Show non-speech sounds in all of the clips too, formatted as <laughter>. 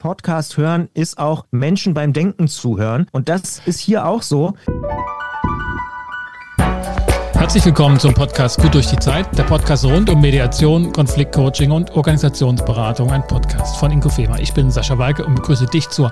Podcast hören ist auch Menschen beim Denken zuhören. Und das ist hier auch so. Herzlich willkommen zum Podcast Gut durch die Zeit, der Podcast rund um Mediation, Konfliktcoaching und Organisationsberatung, ein Podcast von Inkofema. Ich bin Sascha Weike und begrüße dich zur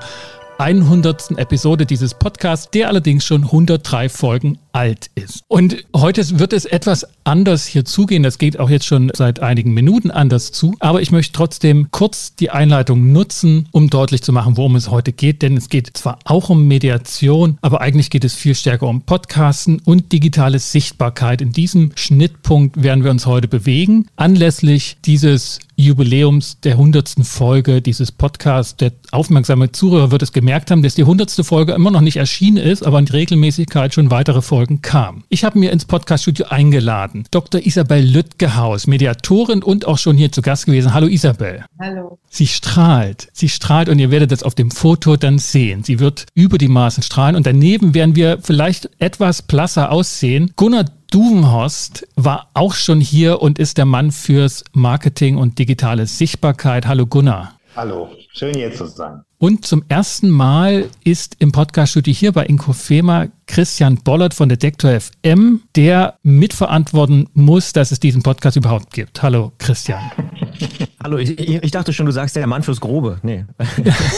100. Episode dieses Podcasts, der allerdings schon 103 Folgen alt ist. Und heute wird es etwas anders hier zugehen. Das geht auch jetzt schon seit einigen Minuten anders zu. Aber ich möchte trotzdem kurz die Einleitung nutzen, um deutlich zu machen, worum es heute geht. Denn es geht zwar auch um Mediation, aber eigentlich geht es viel stärker um Podcasten und digitale Sichtbarkeit. In diesem Schnittpunkt werden wir uns heute bewegen. Anlässlich dieses Jubiläums der 100. Folge dieses Podcasts. Der aufmerksame Zuhörer wird es gemerkt haben, dass die 100. Folge immer noch nicht erschienen ist, aber in Regelmäßigkeit schon weitere Folgen Folgen kam. Ich habe mir ins Podcaststudio eingeladen. Dr. Isabel Lüttgehaus, Mediatorin und auch schon hier zu Gast gewesen. Hallo Isabel. Hallo. Sie strahlt. Sie strahlt und ihr werdet das auf dem Foto dann sehen. Sie wird über die Maßen strahlen und daneben werden wir vielleicht etwas blasser aussehen. Gunnar Duvenhorst war auch schon hier und ist der Mann fürs Marketing und digitale Sichtbarkeit. Hallo Gunnar. Hallo, schön hier zu sein. Und zum ersten Mal ist im Podcast-Studio hier bei Inkofema Christian Bollert von Detektor FM, der mitverantworten muss, dass es diesen Podcast überhaupt gibt. Hallo Christian. <laughs> Hallo, ich, ich, dachte schon, du sagst der Mann fürs Grobe. Nee.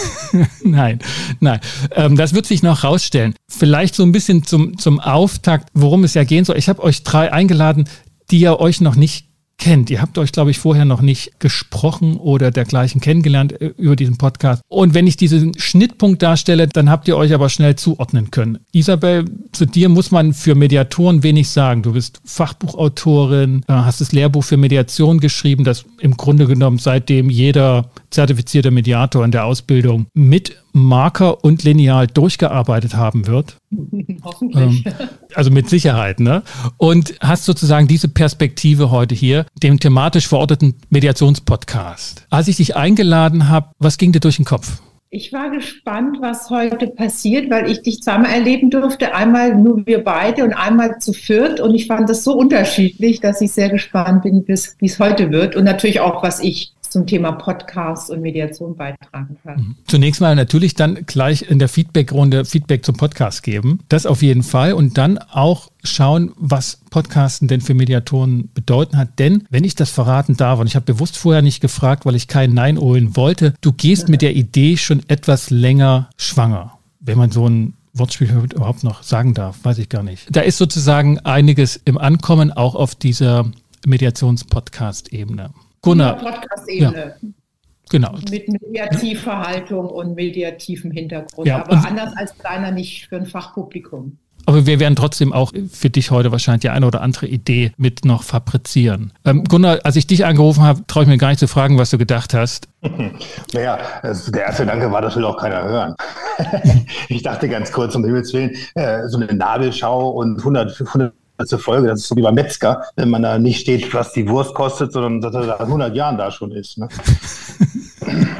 <laughs> nein, nein. Ähm, das wird sich noch rausstellen. Vielleicht so ein bisschen zum, zum Auftakt, worum es ja gehen soll. Ich habe euch drei eingeladen, die ihr euch noch nicht kennt. Ihr habt euch, glaube ich, vorher noch nicht gesprochen oder dergleichen kennengelernt äh, über diesen Podcast. Und wenn ich diesen Schnittpunkt darstelle, dann habt ihr euch aber schnell zuordnen können. Isabel, zu dir muss man für Mediatoren wenig sagen. Du bist Fachbuchautorin, äh, hast das Lehrbuch für Mediation geschrieben, das im Grunde genommen seitdem jeder zertifizierte Mediator in der Ausbildung mit Marker und Lineal durchgearbeitet haben wird. <laughs> Hoffentlich. Ähm, also mit Sicherheit, ne? Und hast sozusagen diese Perspektive heute hier, dem thematisch verorteten Mediationspodcast. Als ich dich eingeladen habe, was ging dir durch den Kopf? Ich war gespannt, was heute passiert, weil ich dich zweimal erleben durfte. Einmal nur wir beide und einmal zu viert. Und ich fand das so unterschiedlich, dass ich sehr gespannt bin, wie es heute wird. Und natürlich auch, was ich zum Thema Podcast und Mediation beitragen kann. Mhm. Zunächst mal natürlich dann gleich in der Feedback-Runde Feedback zum Podcast geben. Das auf jeden Fall. Und dann auch schauen, was Podcasten denn für Mediatoren bedeuten hat. Denn, wenn ich das verraten darf, und ich habe bewusst vorher nicht gefragt, weil ich kein Nein holen wollte, du gehst mit der Idee schon etwas länger schwanger. Wenn man so ein Wortspiel überhaupt noch sagen darf, weiß ich gar nicht. Da ist sozusagen einiges im Ankommen, auch auf dieser Mediations-Podcast-Ebene. Gunnar. Podcast-Ebene. Ja. Genau. Mit Mediativverhaltung und mediativem Hintergrund. Ja, aber anders als deiner nicht für ein Fachpublikum. Aber wir werden trotzdem auch für dich heute wahrscheinlich die eine oder andere Idee mit noch fabrizieren. Ähm, Gunnar, als ich dich angerufen habe, traue ich mir gar nicht zu fragen, was du gedacht hast. <laughs> Naja, der erste Gedanke war, das will auch keiner hören. <laughs> ich dachte ganz kurz, um Himmels Willen, äh, so eine Nabelschau und 100, 100 zur Folge. Das ist so wie beim Metzger, wenn man da nicht steht, was die Wurst kostet, sondern dass er seit 100 Jahren da schon ist. Ne? <laughs>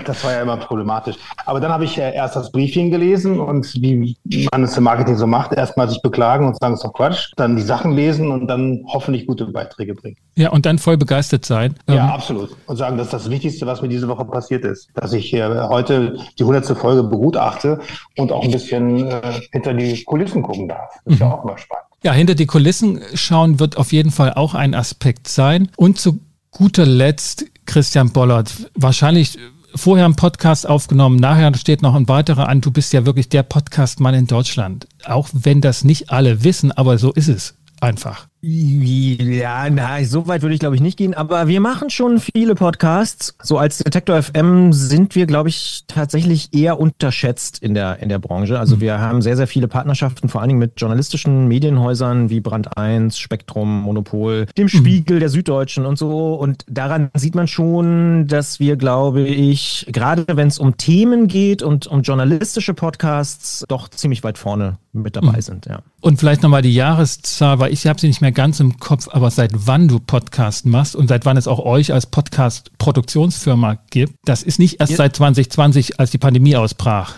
Das war ja immer problematisch. Aber dann habe ich äh, erst das Briefing gelesen und wie man es im Marketing so macht, erstmal sich beklagen und sagen, es ist doch Quatsch, dann die Sachen lesen und dann hoffentlich gute Beiträge bringen. Ja, und dann voll begeistert sein. Ja, ähm, absolut. Und sagen, das ist das Wichtigste, was mir diese Woche passiert ist. Dass ich äh, heute die 100. Folge begutachte und auch ein bisschen äh, hinter die Kulissen gucken darf. Das ist mhm. ja auch mal spannend. Ja, hinter die Kulissen schauen wird auf jeden Fall auch ein Aspekt sein. Und zu guter Letzt, Christian Bollert, wahrscheinlich vorher einen Podcast aufgenommen, nachher steht noch ein weiterer an. Du bist ja wirklich der Podcast-Mann in Deutschland. Auch wenn das nicht alle wissen, aber so ist es einfach. Ja, na, so weit würde ich glaube ich nicht gehen, aber wir machen schon viele Podcasts. So als Detektor FM sind wir, glaube ich, tatsächlich eher unterschätzt in der, in der Branche. Also mhm. wir haben sehr, sehr viele Partnerschaften, vor allen Dingen mit journalistischen Medienhäusern wie Brand 1, Spektrum, Monopol, dem mhm. Spiegel, der Süddeutschen und so. Und daran sieht man schon, dass wir, glaube ich, gerade wenn es um Themen geht und um journalistische Podcasts, doch ziemlich weit vorne mit dabei mhm. sind, ja. Und vielleicht nochmal die Jahreszahl, weil ich habe sie nicht mehr ganz im Kopf, aber seit wann du Podcast machst und seit wann es auch euch als Podcast-Produktionsfirma gibt, das ist nicht erst seit 2020, als die Pandemie ausbrach.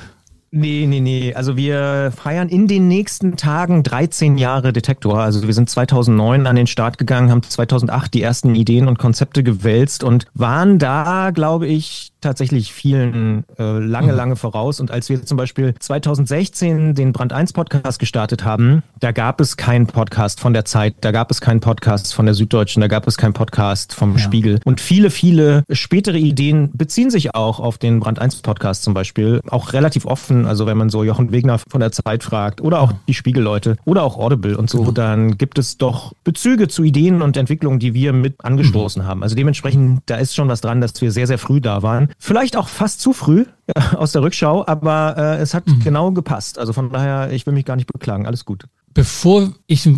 Nee, nee, nee. Also wir feiern in den nächsten Tagen 13 Jahre Detektor. Also wir sind 2009 an den Start gegangen, haben 2008 die ersten Ideen und Konzepte gewälzt und waren da, glaube ich, tatsächlich vielen äh, lange, mhm. lange voraus. Und als wir zum Beispiel 2016 den Brand 1 Podcast gestartet haben, da gab es keinen Podcast von der Zeit, da gab es keinen Podcast von der Süddeutschen, da gab es keinen Podcast vom ja. Spiegel. Und viele, viele spätere Ideen beziehen sich auch auf den Brand 1 Podcast zum Beispiel. Auch relativ offen. Also wenn man so Jochen Wegner von der Zeit fragt oder auch die Spiegelleute oder auch Audible und so, genau. dann gibt es doch Bezüge zu Ideen und Entwicklungen, die wir mit angestoßen mhm. haben. Also dementsprechend, da ist schon was dran, dass wir sehr, sehr früh da waren. Vielleicht auch fast zu früh <laughs> aus der Rückschau, aber äh, es hat mhm. genau gepasst. Also von daher, ich will mich gar nicht beklagen. Alles gut. Bevor ich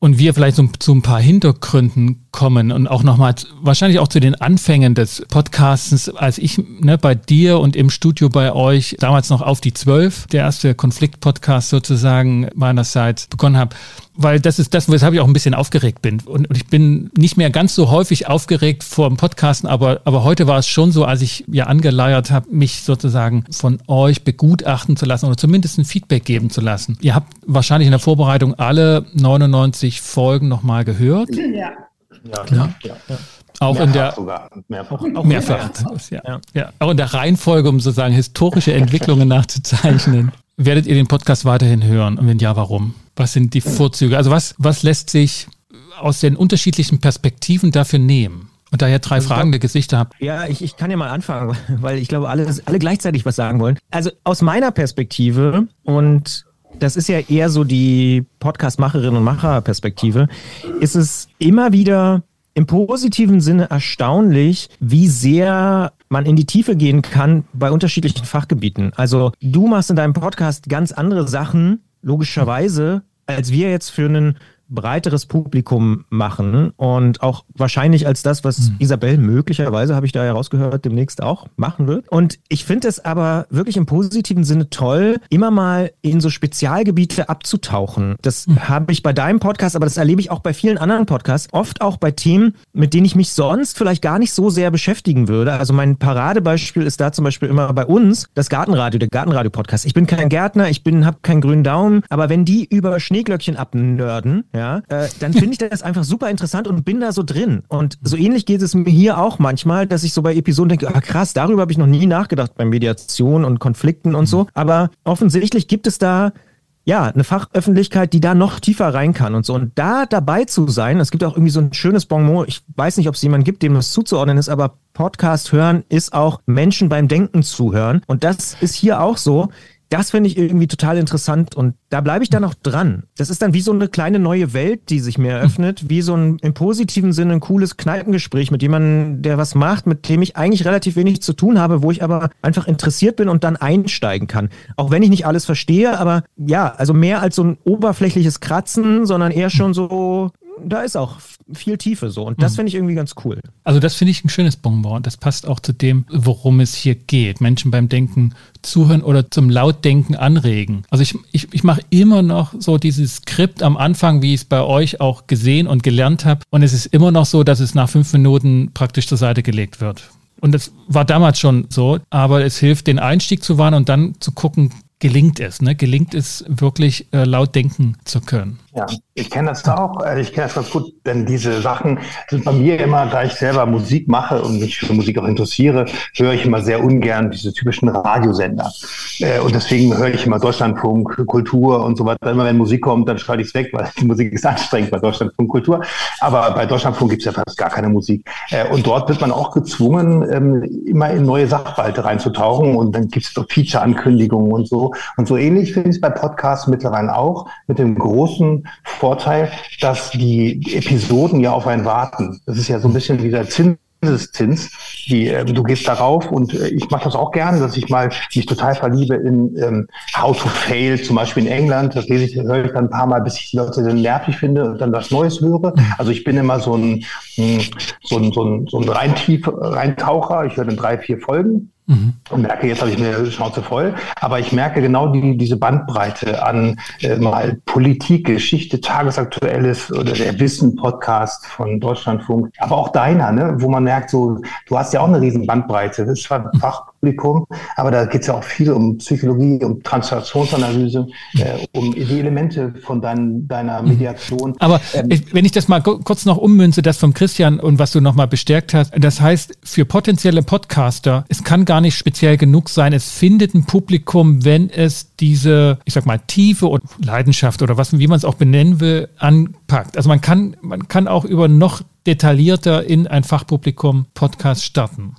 und wir vielleicht so zu ein paar Hintergründen kommen und auch nochmal wahrscheinlich auch zu den Anfängen des Podcasts, als ich ne, bei dir und im Studio bei euch damals noch auf die Zwölf, der erste Konflikt-Podcast sozusagen meinerseits begonnen habe, weil das ist das, weshalb ich auch ein bisschen aufgeregt bin. Und, und ich bin nicht mehr ganz so häufig aufgeregt vor dem Podcasten, aber, aber heute war es schon so, als ich ja angeleiert habe, mich sozusagen von euch begutachten zu lassen oder zumindest ein Feedback geben zu lassen. Ihr habt wahrscheinlich in der Vorbereitung alle 99 Folgen nochmal gehört. Ja. Ja, ja. ja. Auch mehrfach in der sogar. Mehrfach. Auch, mehrfach. Ja. Ja. ja. Auch in der Reihenfolge, um sozusagen historische Entwicklungen <laughs> nachzuzeichnen. Werdet ihr den Podcast weiterhin hören? Und wenn ja, warum? Was sind die Vorzüge? Also was, was lässt sich aus den unterschiedlichen Perspektiven dafür nehmen? Und da ihr drei also fragende Gesichter habt. Ja, ich, ich kann ja mal anfangen, <laughs> weil ich glaube, alle, alle gleichzeitig was sagen wollen. Also aus meiner Perspektive und das ist ja eher so die Podcast-Macherinnen und Macher-Perspektive, ist es immer wieder im positiven Sinne erstaunlich, wie sehr man in die Tiefe gehen kann bei unterschiedlichen Fachgebieten. Also du machst in deinem Podcast ganz andere Sachen, logischerweise, als wir jetzt für einen breiteres Publikum machen und auch wahrscheinlich als das, was mhm. Isabel möglicherweise, habe ich da herausgehört, demnächst auch machen wird. Und ich finde es aber wirklich im positiven Sinne toll, immer mal in so Spezialgebiete abzutauchen. Das mhm. habe ich bei deinem Podcast, aber das erlebe ich auch bei vielen anderen Podcasts, oft auch bei Themen, mit denen ich mich sonst vielleicht gar nicht so sehr beschäftigen würde. Also mein Paradebeispiel ist da zum Beispiel immer bei uns das Gartenradio, der Gartenradio-Podcast. Ich bin kein Gärtner, ich bin, habe keinen grünen Daumen, aber wenn die über Schneeglöckchen abnörden, ja, ja, äh, dann finde ich das einfach super interessant und bin da so drin. Und so ähnlich geht es mir hier auch manchmal, dass ich so bei Episoden denke, ah, krass, darüber habe ich noch nie nachgedacht bei Mediation und Konflikten und so. Aber offensichtlich gibt es da ja, eine Fachöffentlichkeit, die da noch tiefer rein kann und so. Und da dabei zu sein, es gibt auch irgendwie so ein schönes Bonmot, ich weiß nicht, ob es jemanden gibt, dem das zuzuordnen ist, aber Podcast hören ist auch Menschen beim Denken zuhören. Und das ist hier auch so. Das finde ich irgendwie total interessant und da bleibe ich dann auch dran. Das ist dann wie so eine kleine neue Welt, die sich mir eröffnet, wie so ein im positiven Sinne ein cooles Kneipengespräch mit jemandem, der was macht, mit dem ich eigentlich relativ wenig zu tun habe, wo ich aber einfach interessiert bin und dann einsteigen kann. Auch wenn ich nicht alles verstehe, aber ja, also mehr als so ein oberflächliches Kratzen, sondern eher schon so da ist auch viel Tiefe so. Und das mhm. finde ich irgendwie ganz cool. Also, das finde ich ein schönes Bonbon. Das passt auch zu dem, worum es hier geht. Menschen beim Denken zuhören oder zum Lautdenken anregen. Also, ich, ich, ich mache immer noch so dieses Skript am Anfang, wie ich es bei euch auch gesehen und gelernt habe. Und es ist immer noch so, dass es nach fünf Minuten praktisch zur Seite gelegt wird. Und das war damals schon so, aber es hilft, den Einstieg zu wahren und dann zu gucken, gelingt es, ne? Gelingt es wirklich äh, laut denken zu können. Ja, ich kenne das auch. Äh, ich kenne das ganz gut, denn diese Sachen sind bei mir immer, da ich selber Musik mache und mich für Musik auch interessiere, höre ich immer sehr ungern diese typischen Radiosender. Äh, und deswegen höre ich immer Deutschlandfunk, Kultur und so weiter. Immer wenn Musik kommt, dann schalte ich es weg, weil die Musik ist anstrengend bei Deutschlandfunk Kultur. Aber bei Deutschlandfunk gibt es ja fast gar keine Musik. Äh, und dort wird man auch gezwungen, ähm, immer in neue Sachverhalte reinzutauchen. Und dann gibt es doch Feature-Ankündigungen und so. Und so ähnlich finde ich es bei Podcasts mittlerweile auch mit dem großen Vorteil, dass die Episoden ja auf einen warten. Das ist ja so ein bisschen wie der Zinseszins. Die, äh, du gehst darauf und äh, ich mache das auch gerne, dass ich mal mich total verliebe in ähm, How to Fail, zum Beispiel in England. Das lese ich, höre ich dann ein paar Mal, bis ich die Leute dann nervig finde und dann was Neues höre. Also ich bin immer so ein, hm, so ein, so ein, so ein Reintief, Reintaucher. Ich höre dann drei, vier Folgen Mhm. Und merke, jetzt habe ich mir die Schnauze voll. Aber ich merke genau die, diese Bandbreite an äh, mal Politik, Geschichte, Tagesaktuelles oder der Wissen-Podcast von Deutschlandfunk. Aber auch deiner, ne? wo man merkt, so, du hast ja auch eine riesen Bandbreite. Das ist mhm. Fach, Fachpublikum, aber da geht es ja auch viel um Psychologie, um Transaktionsanalyse, äh, um die Elemente von dein, deiner Mediation. Aber ähm, wenn ich das mal kurz noch ummünze, das vom Christian und was du nochmal bestärkt hast, das heißt, für potenzielle Podcaster, es kann gar nicht speziell genug sein, es findet ein Publikum, wenn es diese, ich sag mal, Tiefe und Leidenschaft oder was, wie man es auch benennen will, anpackt. Also man kann, man kann auch über noch detaillierter in ein Fachpublikum Podcast starten.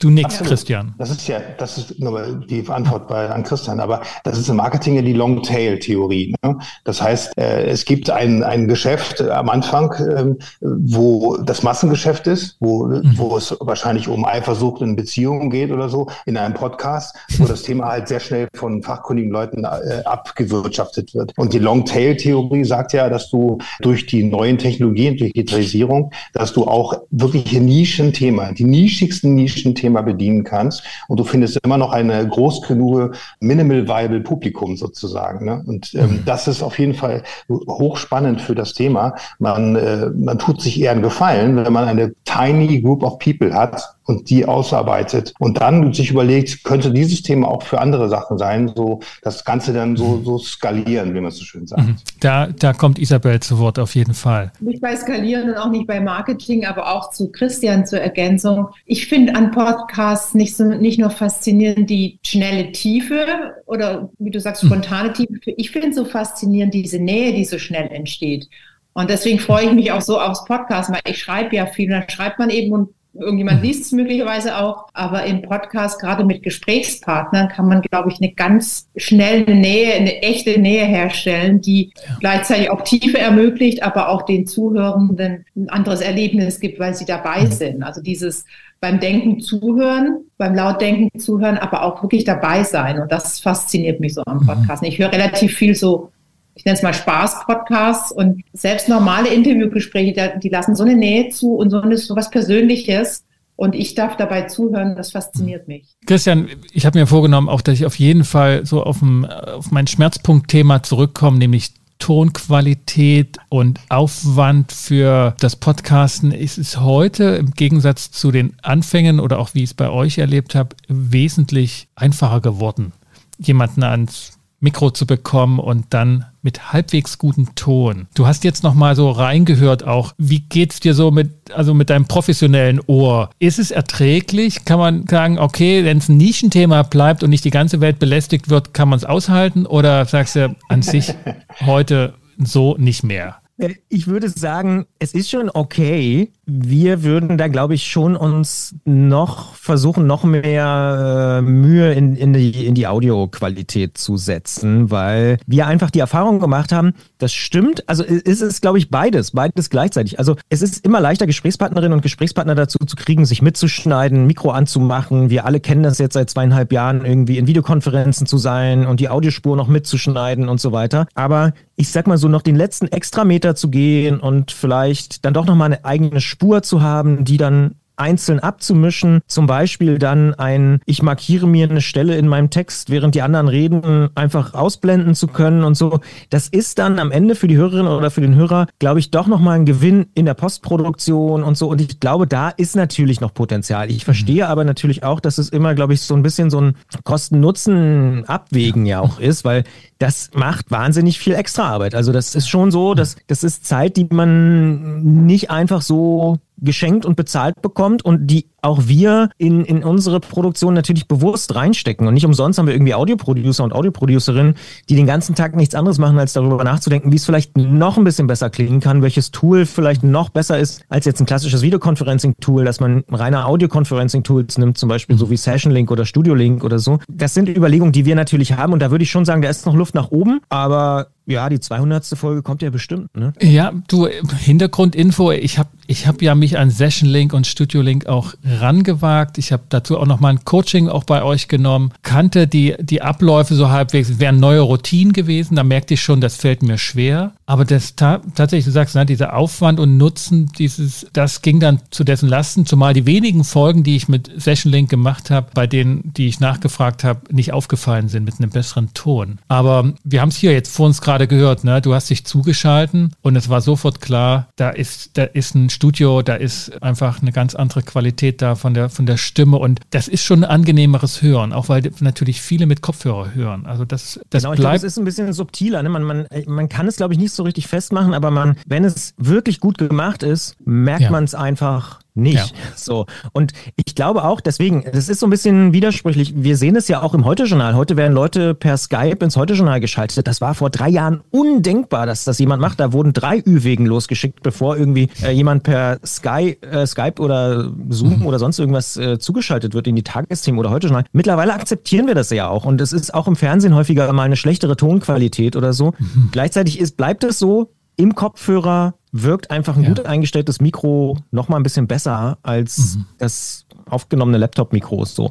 Du nix, Christian. Das ist ja, das ist nur die Antwort bei, an Christian, aber das ist im Marketing ja die Long-Tail-Theorie. Ne? Das heißt, äh, es gibt ein, ein Geschäft am Anfang, äh, wo das Massengeschäft ist, wo, mhm. wo es wahrscheinlich um Eifersucht in Beziehungen geht oder so, in einem Podcast, wo das Thema halt sehr schnell von fachkundigen Leuten äh, abgewirtschaftet wird. Und die Long-Tail-Theorie sagt ja, dass du durch die neuen Technologien, durch Digitalisierung, dass du auch wirkliche Nischenthema, die nischigsten Nischenthemen Thema bedienen kannst. Und du findest immer noch eine groß genug Minimal Viable Publikum sozusagen. Ne? Und ähm, mhm. das ist auf jeden Fall hochspannend für das Thema. Man, äh, man tut sich eher einen Gefallen, wenn man eine tiny group of people hat, und die ausarbeitet und dann sich überlegt, könnte dieses Thema auch für andere Sachen sein, so das Ganze dann so, so skalieren, wie man so schön sagt. Mhm. Da, da kommt Isabel zu Wort auf jeden Fall. Nicht bei Skalieren und auch nicht bei Marketing, aber auch zu Christian zur Ergänzung. Ich finde an Podcasts nicht, so, nicht nur faszinierend die schnelle Tiefe oder wie du sagst, spontane mhm. Tiefe. Ich finde so faszinierend diese Nähe, die so schnell entsteht. Und deswegen freue ich mich auch so aufs Podcast, weil ich schreibe ja viel. Dann schreibt man eben und Irgendjemand mhm. liest es möglicherweise auch, aber im Podcast, gerade mit Gesprächspartnern, kann man, glaube ich, eine ganz schnelle Nähe, eine echte Nähe herstellen, die ja. gleichzeitig auch Tiefe ermöglicht, aber auch den Zuhörenden ein anderes Erlebnis gibt, weil sie dabei mhm. sind. Also dieses beim Denken zuhören, beim Lautdenken zuhören, aber auch wirklich dabei sein. Und das fasziniert mich so am mhm. Podcast. Ich höre relativ viel so ich nenne es mal Spaß-Podcasts und selbst normale Interviewgespräche, die lassen so eine Nähe zu und so, eine, so was Persönliches. Und ich darf dabei zuhören, das fasziniert mich. Christian, ich habe mir vorgenommen, auch dass ich auf jeden Fall so auf, ein, auf mein Schmerzpunktthema zurückkomme, nämlich Tonqualität und Aufwand für das Podcasten ist es heute im Gegensatz zu den Anfängen oder auch wie ich es bei euch erlebt habe, wesentlich einfacher geworden, jemanden ans Mikro zu bekommen und dann mit halbwegs gutem Ton. Du hast jetzt noch mal so reingehört auch. Wie geht's dir so mit also mit deinem professionellen Ohr? Ist es erträglich? Kann man sagen, okay, wenn es ein Nischenthema bleibt und nicht die ganze Welt belästigt wird, kann man es aushalten oder sagst du an sich <laughs> heute so nicht mehr? Äh, ich würde sagen, es ist schon okay. Wir würden da, glaube ich, schon uns noch versuchen, noch mehr äh, Mühe in, in, die, in die Audioqualität zu setzen, weil wir einfach die Erfahrung gemacht haben, das stimmt. Also ist es, glaube ich, beides, beides gleichzeitig. Also es ist immer leichter, Gesprächspartnerinnen und Gesprächspartner dazu zu kriegen, sich mitzuschneiden, Mikro anzumachen. Wir alle kennen das jetzt seit zweieinhalb Jahren, irgendwie in Videokonferenzen zu sein und die Audiospur noch mitzuschneiden und so weiter. Aber ich sag mal so, noch den letzten Extrameter zu gehen und vielleicht dann doch noch mal eine eigene Spur zu haben, die dann einzeln abzumischen. Zum Beispiel dann ein, ich markiere mir eine Stelle in meinem Text, während die anderen reden, einfach ausblenden zu können und so. Das ist dann am Ende für die Hörerin oder für den Hörer, glaube ich, doch nochmal ein Gewinn in der Postproduktion und so. Und ich glaube, da ist natürlich noch Potenzial. Ich verstehe aber natürlich auch, dass es immer, glaube ich, so ein bisschen so ein Kosten-Nutzen-Abwägen ja auch ist, weil das macht wahnsinnig viel Extraarbeit. Also das ist schon so, dass das ist Zeit, die man nicht einfach so geschenkt und bezahlt bekommt und die auch wir in, in unsere Produktion natürlich bewusst reinstecken. Und nicht umsonst haben wir irgendwie Audioproducer und Audioproducerinnen, die den ganzen Tag nichts anderes machen, als darüber nachzudenken, wie es vielleicht noch ein bisschen besser klingen kann, welches Tool vielleicht noch besser ist als jetzt ein klassisches Videoconferencing-Tool, dass man reiner Audio-Conferencing-Tools nimmt, zum Beispiel so wie Session Link oder Studio Link oder so. Das sind Überlegungen, die wir natürlich haben. Und da würde ich schon sagen, da ist noch Luft nach oben. Aber ja, die 200. Folge kommt ja bestimmt. Ne? Ja, du, Hintergrundinfo, ich habe ich hab ja mich an Session Link und Studio Link auch rangewagt. Ich habe dazu auch nochmal ein Coaching auch bei euch genommen, kannte die, die Abläufe so halbwegs, wären neue Routinen gewesen. Da merkte ich schon, das fällt mir schwer. Aber das ta tatsächlich, du sagst, ne, dieser Aufwand und Nutzen, dieses, das ging dann zu dessen Lasten, zumal die wenigen Folgen, die ich mit Session Link gemacht habe, bei denen, die ich nachgefragt habe, nicht aufgefallen sind mit einem besseren Ton. Aber wir haben es hier jetzt vor uns gerade gehört, ne? Du hast dich zugeschalten und es war sofort klar, da ist, da ist ein Studio, da ist einfach eine ganz andere Qualität da von der, von der Stimme und das ist schon ein angenehmeres Hören, auch weil natürlich viele mit Kopfhörer hören. Also das, das genau, bleibt. Glaub, es ist ein bisschen subtiler. Ne? Man, man, man kann es, glaube ich, nicht so richtig festmachen, aber man, wenn es wirklich gut gemacht ist, merkt ja. man es einfach nicht. Ja. So. Und ich glaube auch, deswegen, das ist so ein bisschen widersprüchlich. Wir sehen es ja auch im Heute-Journal. Heute werden Leute per Skype ins Heute-Journal geschaltet. Das war vor drei Jahren undenkbar, dass das jemand macht. Da wurden drei Ü-Wegen losgeschickt, bevor irgendwie äh, jemand per Sky, äh, Skype oder Zoom mhm. oder sonst irgendwas äh, zugeschaltet wird in die Tagesthemen oder Heute-Journal. Mittlerweile akzeptieren wir das ja auch. Und es ist auch im Fernsehen häufiger mal eine schlechtere Tonqualität oder so. Mhm. Gleichzeitig ist, bleibt es so, im Kopfhörer wirkt einfach ein ja. gut eingestelltes Mikro noch mal ein bisschen besser als mhm. das aufgenommene Laptop-Mikro. So,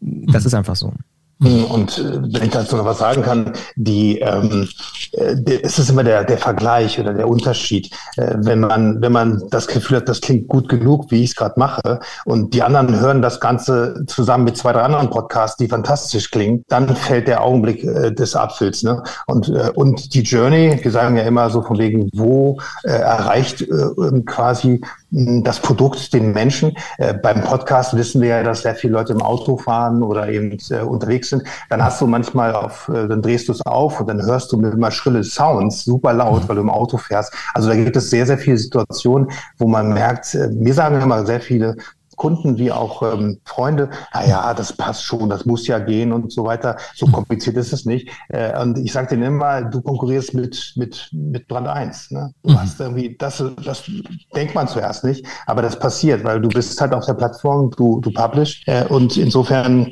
das mhm. ist einfach so. Und äh, wenn ich dazu noch was sagen kann, die, ähm, äh, es ist immer der, der Vergleich oder der Unterschied. Äh, wenn man, wenn man das Gefühl hat, das klingt gut genug, wie ich es gerade mache, und die anderen hören das Ganze zusammen mit zwei, drei anderen Podcasts, die fantastisch klingen, dann fällt der Augenblick äh, des Apfels. Ne? Und, äh, und die Journey, wir sagen ja immer so von wegen, wo äh, erreicht äh, ähm, quasi das Produkt den Menschen. Äh, beim Podcast wissen wir ja, dass sehr viele Leute im Auto fahren oder eben äh, unterwegs sind. Dann hast du manchmal auf, äh, dann drehst du es auf und dann hörst du mit immer schrille Sounds, super laut, weil du im Auto fährst. Also da gibt es sehr, sehr viele Situationen, wo man merkt, mir sagen immer sehr viele, Kunden wie auch ähm, Freunde, na ja, das passt schon, das muss ja gehen und so weiter. So kompliziert ist es nicht. Äh, und ich sage denen immer, du konkurrierst mit, mit, mit Brand 1. Ne? Du mhm. hast irgendwie, das, das denkt man zuerst nicht, aber das passiert, weil du bist halt auf der Plattform, du, du publish. Äh, und insofern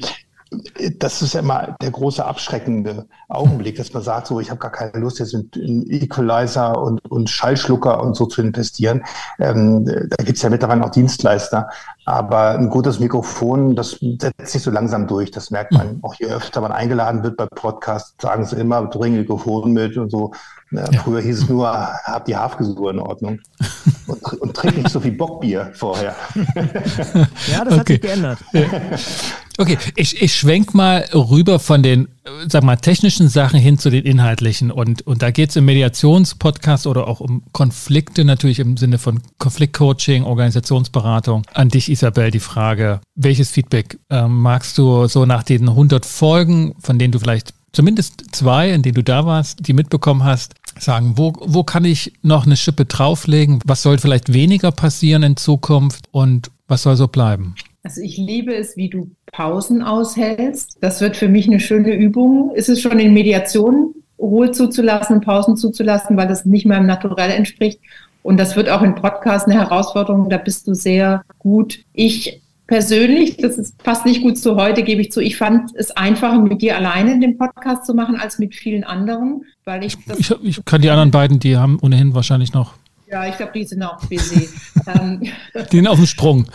das ist ja immer der große abschreckende Augenblick, dass man sagt, so, ich habe gar keine Lust, jetzt in, in Equalizer und, und Schallschlucker und so zu investieren. Ähm, da gibt's ja mittlerweile auch Dienstleister. Aber ein gutes Mikrofon, das setzt sich so langsam durch. Das merkt man. Auch je öfter man eingeladen wird bei Podcasts, sagen sie immer, bring Mikrofon mit und so. Ja. Früher hieß es nur, hab die Hafgesur in Ordnung. Und, und trink nicht so viel Bockbier vorher. <laughs> ja, das hat sich geändert. Okay, ich, ich schwenk mal rüber von den, sag mal, technischen Sachen hin zu den inhaltlichen. Und, und da geht es im Mediationspodcast oder auch um Konflikte, natürlich im Sinne von Konfliktcoaching, Organisationsberatung. An dich, Isabel, die Frage, welches Feedback äh, magst du so nach den 100 Folgen, von denen du vielleicht zumindest zwei, in denen du da warst, die mitbekommen hast, sagen, wo, wo kann ich noch eine Schippe drauflegen? Was soll vielleicht weniger passieren in Zukunft und was soll so bleiben? Also ich liebe es, wie du Pausen aushältst. Das wird für mich eine schöne Übung. Ist es schon in Mediation, Ruhe zuzulassen, Pausen zuzulassen, weil das nicht meinem Naturell entspricht. Und das wird auch in Podcasts eine Herausforderung. Da bist du sehr gut. Ich persönlich, das ist, passt nicht gut zu heute, gebe ich zu. Ich fand es einfacher, mit dir alleine den Podcast zu machen, als mit vielen anderen, weil ich. ich, ich kann die anderen beiden, die haben ohnehin wahrscheinlich noch ja, ich glaube, die sind auch busy. <laughs> die sind auf dem Sprung.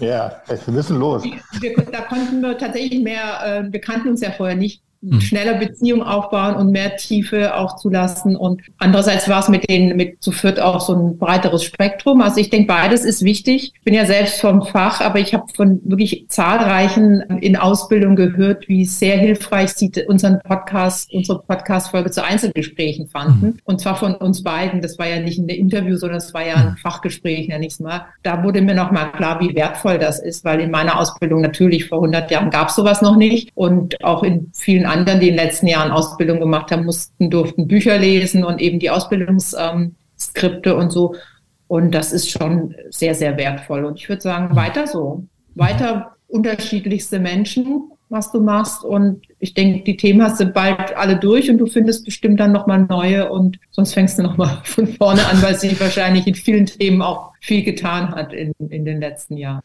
ja, wir müssen los. Wir, da konnten wir tatsächlich mehr, äh, wir kannten uns ja vorher nicht. Schneller Beziehung aufbauen und mehr Tiefe auch zulassen. Und andererseits war es mit denen mit zu viert auch so ein breiteres Spektrum. Also ich denke, beides ist wichtig. Ich bin ja selbst vom Fach, aber ich habe von wirklich zahlreichen in Ausbildung gehört, wie sehr hilfreich sie unseren Podcast, unsere Podcast-Folge zu Einzelgesprächen fanden. Mhm. Und zwar von uns beiden. Das war ja nicht ein Interview, sondern es war ja ein mhm. Fachgespräch, nenne ich es mal. Da wurde mir nochmal klar, wie wertvoll das ist, weil in meiner Ausbildung natürlich vor 100 Jahren gab es sowas noch nicht und auch in vielen anderen, die in den letzten Jahren Ausbildung gemacht haben, mussten, durften Bücher lesen und eben die Ausbildungsskripte ähm, und so. Und das ist schon sehr, sehr wertvoll. Und ich würde sagen, weiter so. Weiter unterschiedlichste Menschen, was du machst. Und ich denke, die Themen hast du bald alle durch und du findest bestimmt dann nochmal neue und sonst fängst du nochmal <laughs> von vorne an, weil sich wahrscheinlich in vielen Themen auch viel getan hat in, in den letzten Jahren.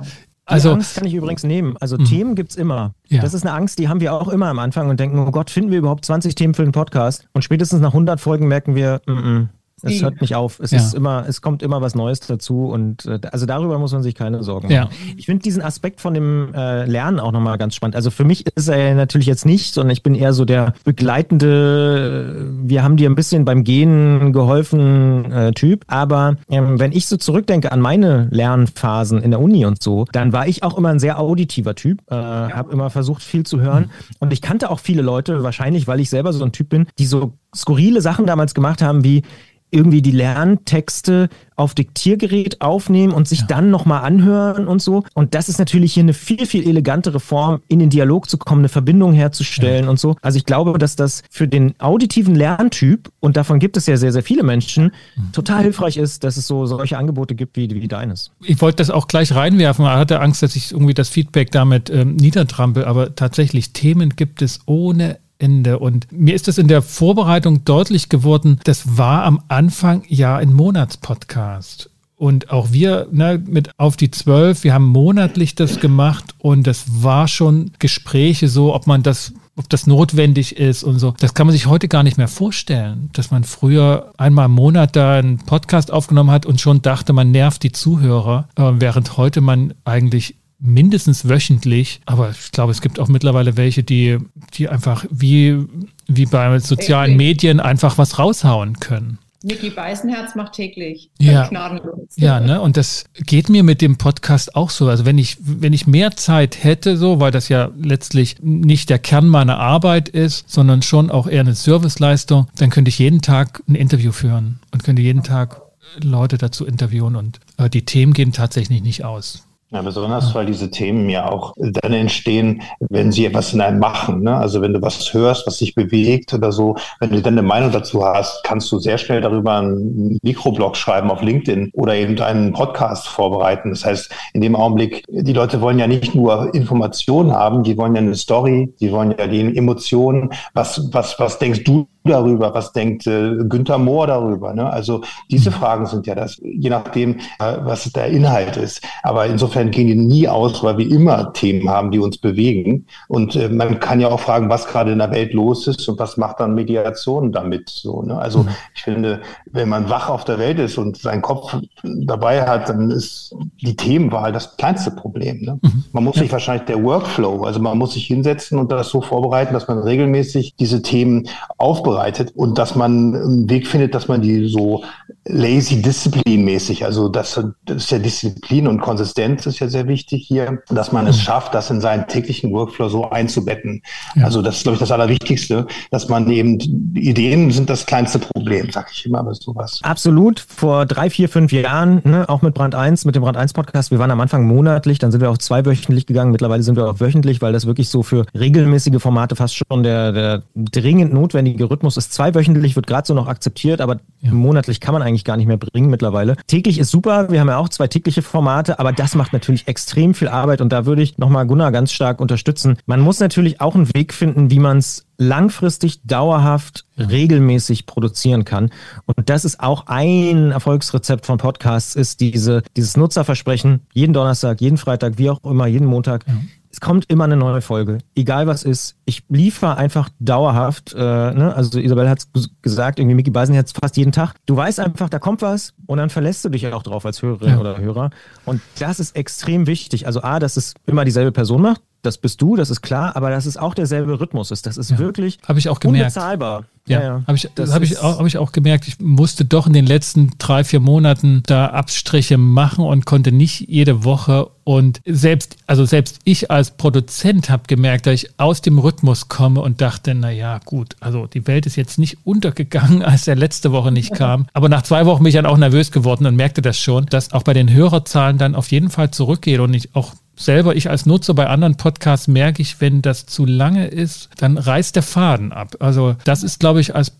Also, die Angst kann ich übrigens nehmen. Also mh. Themen gibt es immer. Ja. Das ist eine Angst, die haben wir auch immer am Anfang und denken, oh Gott, finden wir überhaupt 20 Themen für den Podcast? Und spätestens nach 100 Folgen merken wir, mm es hört nicht auf. Es ja. ist immer, es kommt immer was Neues dazu und äh, also darüber muss man sich keine Sorgen machen. Ja. Ich finde diesen Aspekt von dem äh, Lernen auch nochmal ganz spannend. Also für mich ist er natürlich jetzt nicht, sondern ich bin eher so der begleitende, wir haben dir ein bisschen beim Gehen geholfen äh, Typ. Aber ähm, wenn ich so zurückdenke an meine Lernphasen in der Uni und so, dann war ich auch immer ein sehr auditiver Typ. Äh. Habe immer versucht, viel zu hören. Mhm. Und ich kannte auch viele Leute, wahrscheinlich, weil ich selber so ein Typ bin, die so skurrile Sachen damals gemacht haben, wie irgendwie die Lerntexte auf Diktiergerät aufnehmen und sich ja. dann nochmal anhören und so. Und das ist natürlich hier eine viel, viel elegantere Form, in den Dialog zu kommen, eine Verbindung herzustellen ja. und so. Also ich glaube, dass das für den auditiven Lerntyp, und davon gibt es ja sehr, sehr viele Menschen, mhm. total hilfreich ist, dass es so solche Angebote gibt wie, wie deines. Ich wollte das auch gleich reinwerfen. Er hatte Angst, dass ich irgendwie das Feedback damit ähm, niedertrampel, aber tatsächlich Themen gibt es ohne Ende. Und mir ist es in der Vorbereitung deutlich geworden, das war am Anfang ja ein Monatspodcast. Und auch wir ne, mit auf die zwölf, wir haben monatlich das gemacht und das war schon Gespräche so, ob man das ob das notwendig ist und so. Das kann man sich heute gar nicht mehr vorstellen, dass man früher einmal im Monat da einen Podcast aufgenommen hat und schon dachte, man nervt die Zuhörer, äh, während heute man eigentlich mindestens wöchentlich, aber ich glaube, es gibt auch mittlerweile welche, die, die einfach wie, wie bei sozialen Medien einfach was raushauen können. Niki Beißenherz macht täglich. Ja, ja ne? und das geht mir mit dem Podcast auch so. Also wenn ich, wenn ich mehr Zeit hätte, so, weil das ja letztlich nicht der Kern meiner Arbeit ist, sondern schon auch eher eine Serviceleistung, dann könnte ich jeden Tag ein Interview führen und könnte jeden Tag Leute dazu interviewen und äh, die Themen gehen tatsächlich nicht aus. Ja, besonders, weil diese Themen ja auch dann entstehen, wenn sie etwas in einem machen. Ne? Also wenn du was hörst, was sich bewegt oder so, wenn du dann eine Meinung dazu hast, kannst du sehr schnell darüber einen Mikroblog schreiben auf LinkedIn oder eben einen Podcast vorbereiten. Das heißt, in dem Augenblick, die Leute wollen ja nicht nur Informationen haben, die wollen ja eine Story, die wollen ja die Emotionen. Was, was, was denkst du darüber? Was denkt äh, Günther Mohr darüber? Ne? Also diese Fragen sind ja das, je nachdem, äh, was der Inhalt ist. Aber insofern gehen die nie aus, weil wir immer Themen haben, die uns bewegen. Und äh, man kann ja auch fragen, was gerade in der Welt los ist und was macht dann Mediation damit. So, ne? Also mhm. ich finde, wenn man wach auf der Welt ist und seinen Kopf dabei hat, dann ist die Themenwahl das kleinste Problem. Ne? Mhm. Man muss sich wahrscheinlich der Workflow, also man muss sich hinsetzen und das so vorbereiten, dass man regelmäßig diese Themen aufbereitet vorbereitet und dass man einen Weg findet, dass man die so lazy discipline mäßig, also das, das ist ja Disziplin und Konsistenz ist ja sehr wichtig hier, dass man es mhm. schafft, das in seinen täglichen Workflow so einzubetten. Ja. Also das ist, glaube ich, das Allerwichtigste, dass man eben, Ideen sind das kleinste Problem, sag ich immer bei sowas. Absolut. Vor drei, vier, fünf Jahren, ne, auch mit Brand 1, mit dem Brand 1 Podcast, wir waren am Anfang monatlich, dann sind wir auch zweiwöchentlich gegangen, mittlerweile sind wir auch wöchentlich, weil das wirklich so für regelmäßige Formate fast schon der, der dringend notwendige Rhythmus ist. Zweiwöchentlich wird gerade so noch akzeptiert, aber ja. monatlich kann man eigentlich gar nicht mehr bringen mittlerweile. Täglich ist super, wir haben ja auch zwei tägliche Formate, aber das macht natürlich extrem viel Arbeit und da würde ich nochmal Gunnar ganz stark unterstützen. Man muss natürlich auch einen Weg finden, wie man es langfristig, dauerhaft, regelmäßig produzieren kann. Und das ist auch ein Erfolgsrezept von Podcasts, ist diese, dieses Nutzerversprechen, jeden Donnerstag, jeden Freitag, wie auch immer, jeden Montag. Ja es kommt immer eine neue Folge, egal was ist. Ich liefere einfach dauerhaft. Äh, ne? Also Isabel hat es gesagt, irgendwie Mickey Beisen jetzt fast jeden Tag. Du weißt einfach, da kommt was und dann verlässt du dich auch drauf als Hörerin ja. oder Hörer. Und das ist extrem wichtig. Also A, dass es immer dieselbe Person macht, das bist du, das ist klar, aber dass es auch derselbe Rhythmus ist. Das ist ja, wirklich ich auch gemerkt. unbezahlbar. Ja, ja. habe ich, das hab ich, auch, hab ich auch gemerkt. Ich musste doch in den letzten drei, vier Monaten da Abstriche machen und konnte nicht jede Woche. Und selbst, also selbst ich als Produzent habe gemerkt, dass ich aus dem Rhythmus komme und dachte, na ja, gut, also die Welt ist jetzt nicht untergegangen, <laughs> als der letzte Woche nicht kam. Aber nach zwei Wochen bin ich dann auch nervös geworden und merkte das schon, dass auch bei den Hörerzahlen dann auf jeden Fall zurückgeht und ich auch selber, ich als Nutzer bei anderen Podcasts merke ich, wenn das zu lange ist, dann reißt der Faden ab. Also das ist, glaube ich, als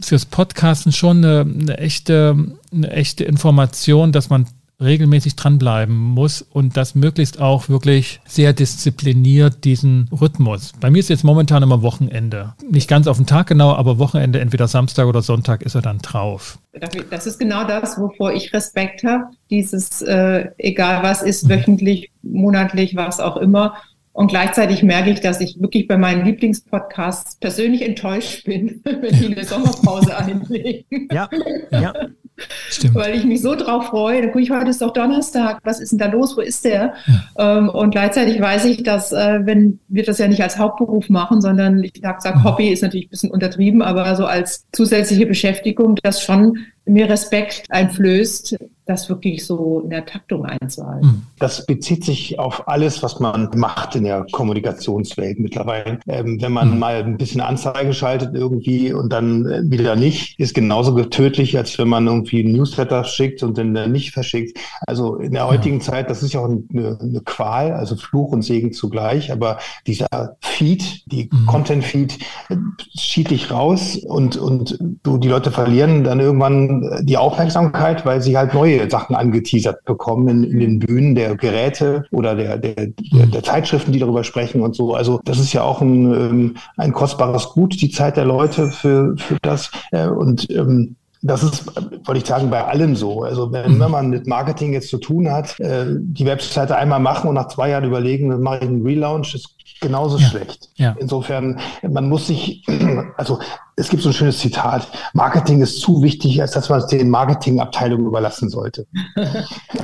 fürs Podcasten schon eine, eine echte, eine echte Information, dass man regelmäßig dranbleiben muss und das möglichst auch wirklich sehr diszipliniert diesen Rhythmus. Bei mir ist jetzt momentan immer Wochenende. Nicht ganz auf den Tag genau, aber Wochenende, entweder Samstag oder Sonntag ist er dann drauf. Das ist genau das, wovor ich Respekt habe. Dieses, äh, egal was ist, mhm. wöchentlich, monatlich, was auch immer. Und gleichzeitig merke ich, dass ich wirklich bei meinen Lieblingspodcasts persönlich enttäuscht bin, <laughs> wenn die eine Sommerpause <laughs> einlegen. Ja, ja. Stimmt. Weil ich mich so drauf freue. Dann gucke ich, heute ist doch Donnerstag. Was ist denn da los? Wo ist der? Ja. Ähm, und gleichzeitig weiß ich, dass, äh, wenn wir das ja nicht als Hauptberuf machen, sondern ich sage, sag, mhm. Hobby ist natürlich ein bisschen untertrieben, aber so als zusätzliche Beschäftigung, das schon mir Respekt einflößt, das wirklich so in der Taktung einzuhalten. Hm. Das bezieht sich auf alles, was man macht in der Kommunikationswelt mittlerweile. Ähm, wenn man mhm. mal ein bisschen Anzeige schaltet irgendwie und dann äh, wieder nicht, ist genauso tödlich, als wenn man irgendwie ein Newsletter schickt und dann nicht verschickt. Also in der heutigen ja. Zeit, das ist ja auch eine, eine, Qual, also Fluch und Segen zugleich, aber dieser Feed, die mhm. Content-Feed, äh, schiebt dich raus und, und du, die Leute verlieren dann irgendwann die Aufmerksamkeit, weil sie halt neue Sachen angeteasert bekommen in, in den Bühnen der Geräte oder der, der, der, der, Zeitschriften, die darüber sprechen und so. Also das ist ja auch ein, ähm, ein kostbares Gut, die Zeit der Leute für, für das. Äh, und ähm, das ist, wollte ich sagen, bei allem so. Also wenn, wenn man mit Marketing jetzt zu tun hat, äh, die Webseite einmal machen und nach zwei Jahren überlegen, dann mache ich einen Relaunch, ist genauso ja. schlecht. Ja. Insofern, man muss sich, <clears throat> also es gibt so ein schönes Zitat, Marketing ist zu wichtig, als dass man es den Marketingabteilungen überlassen sollte. <laughs>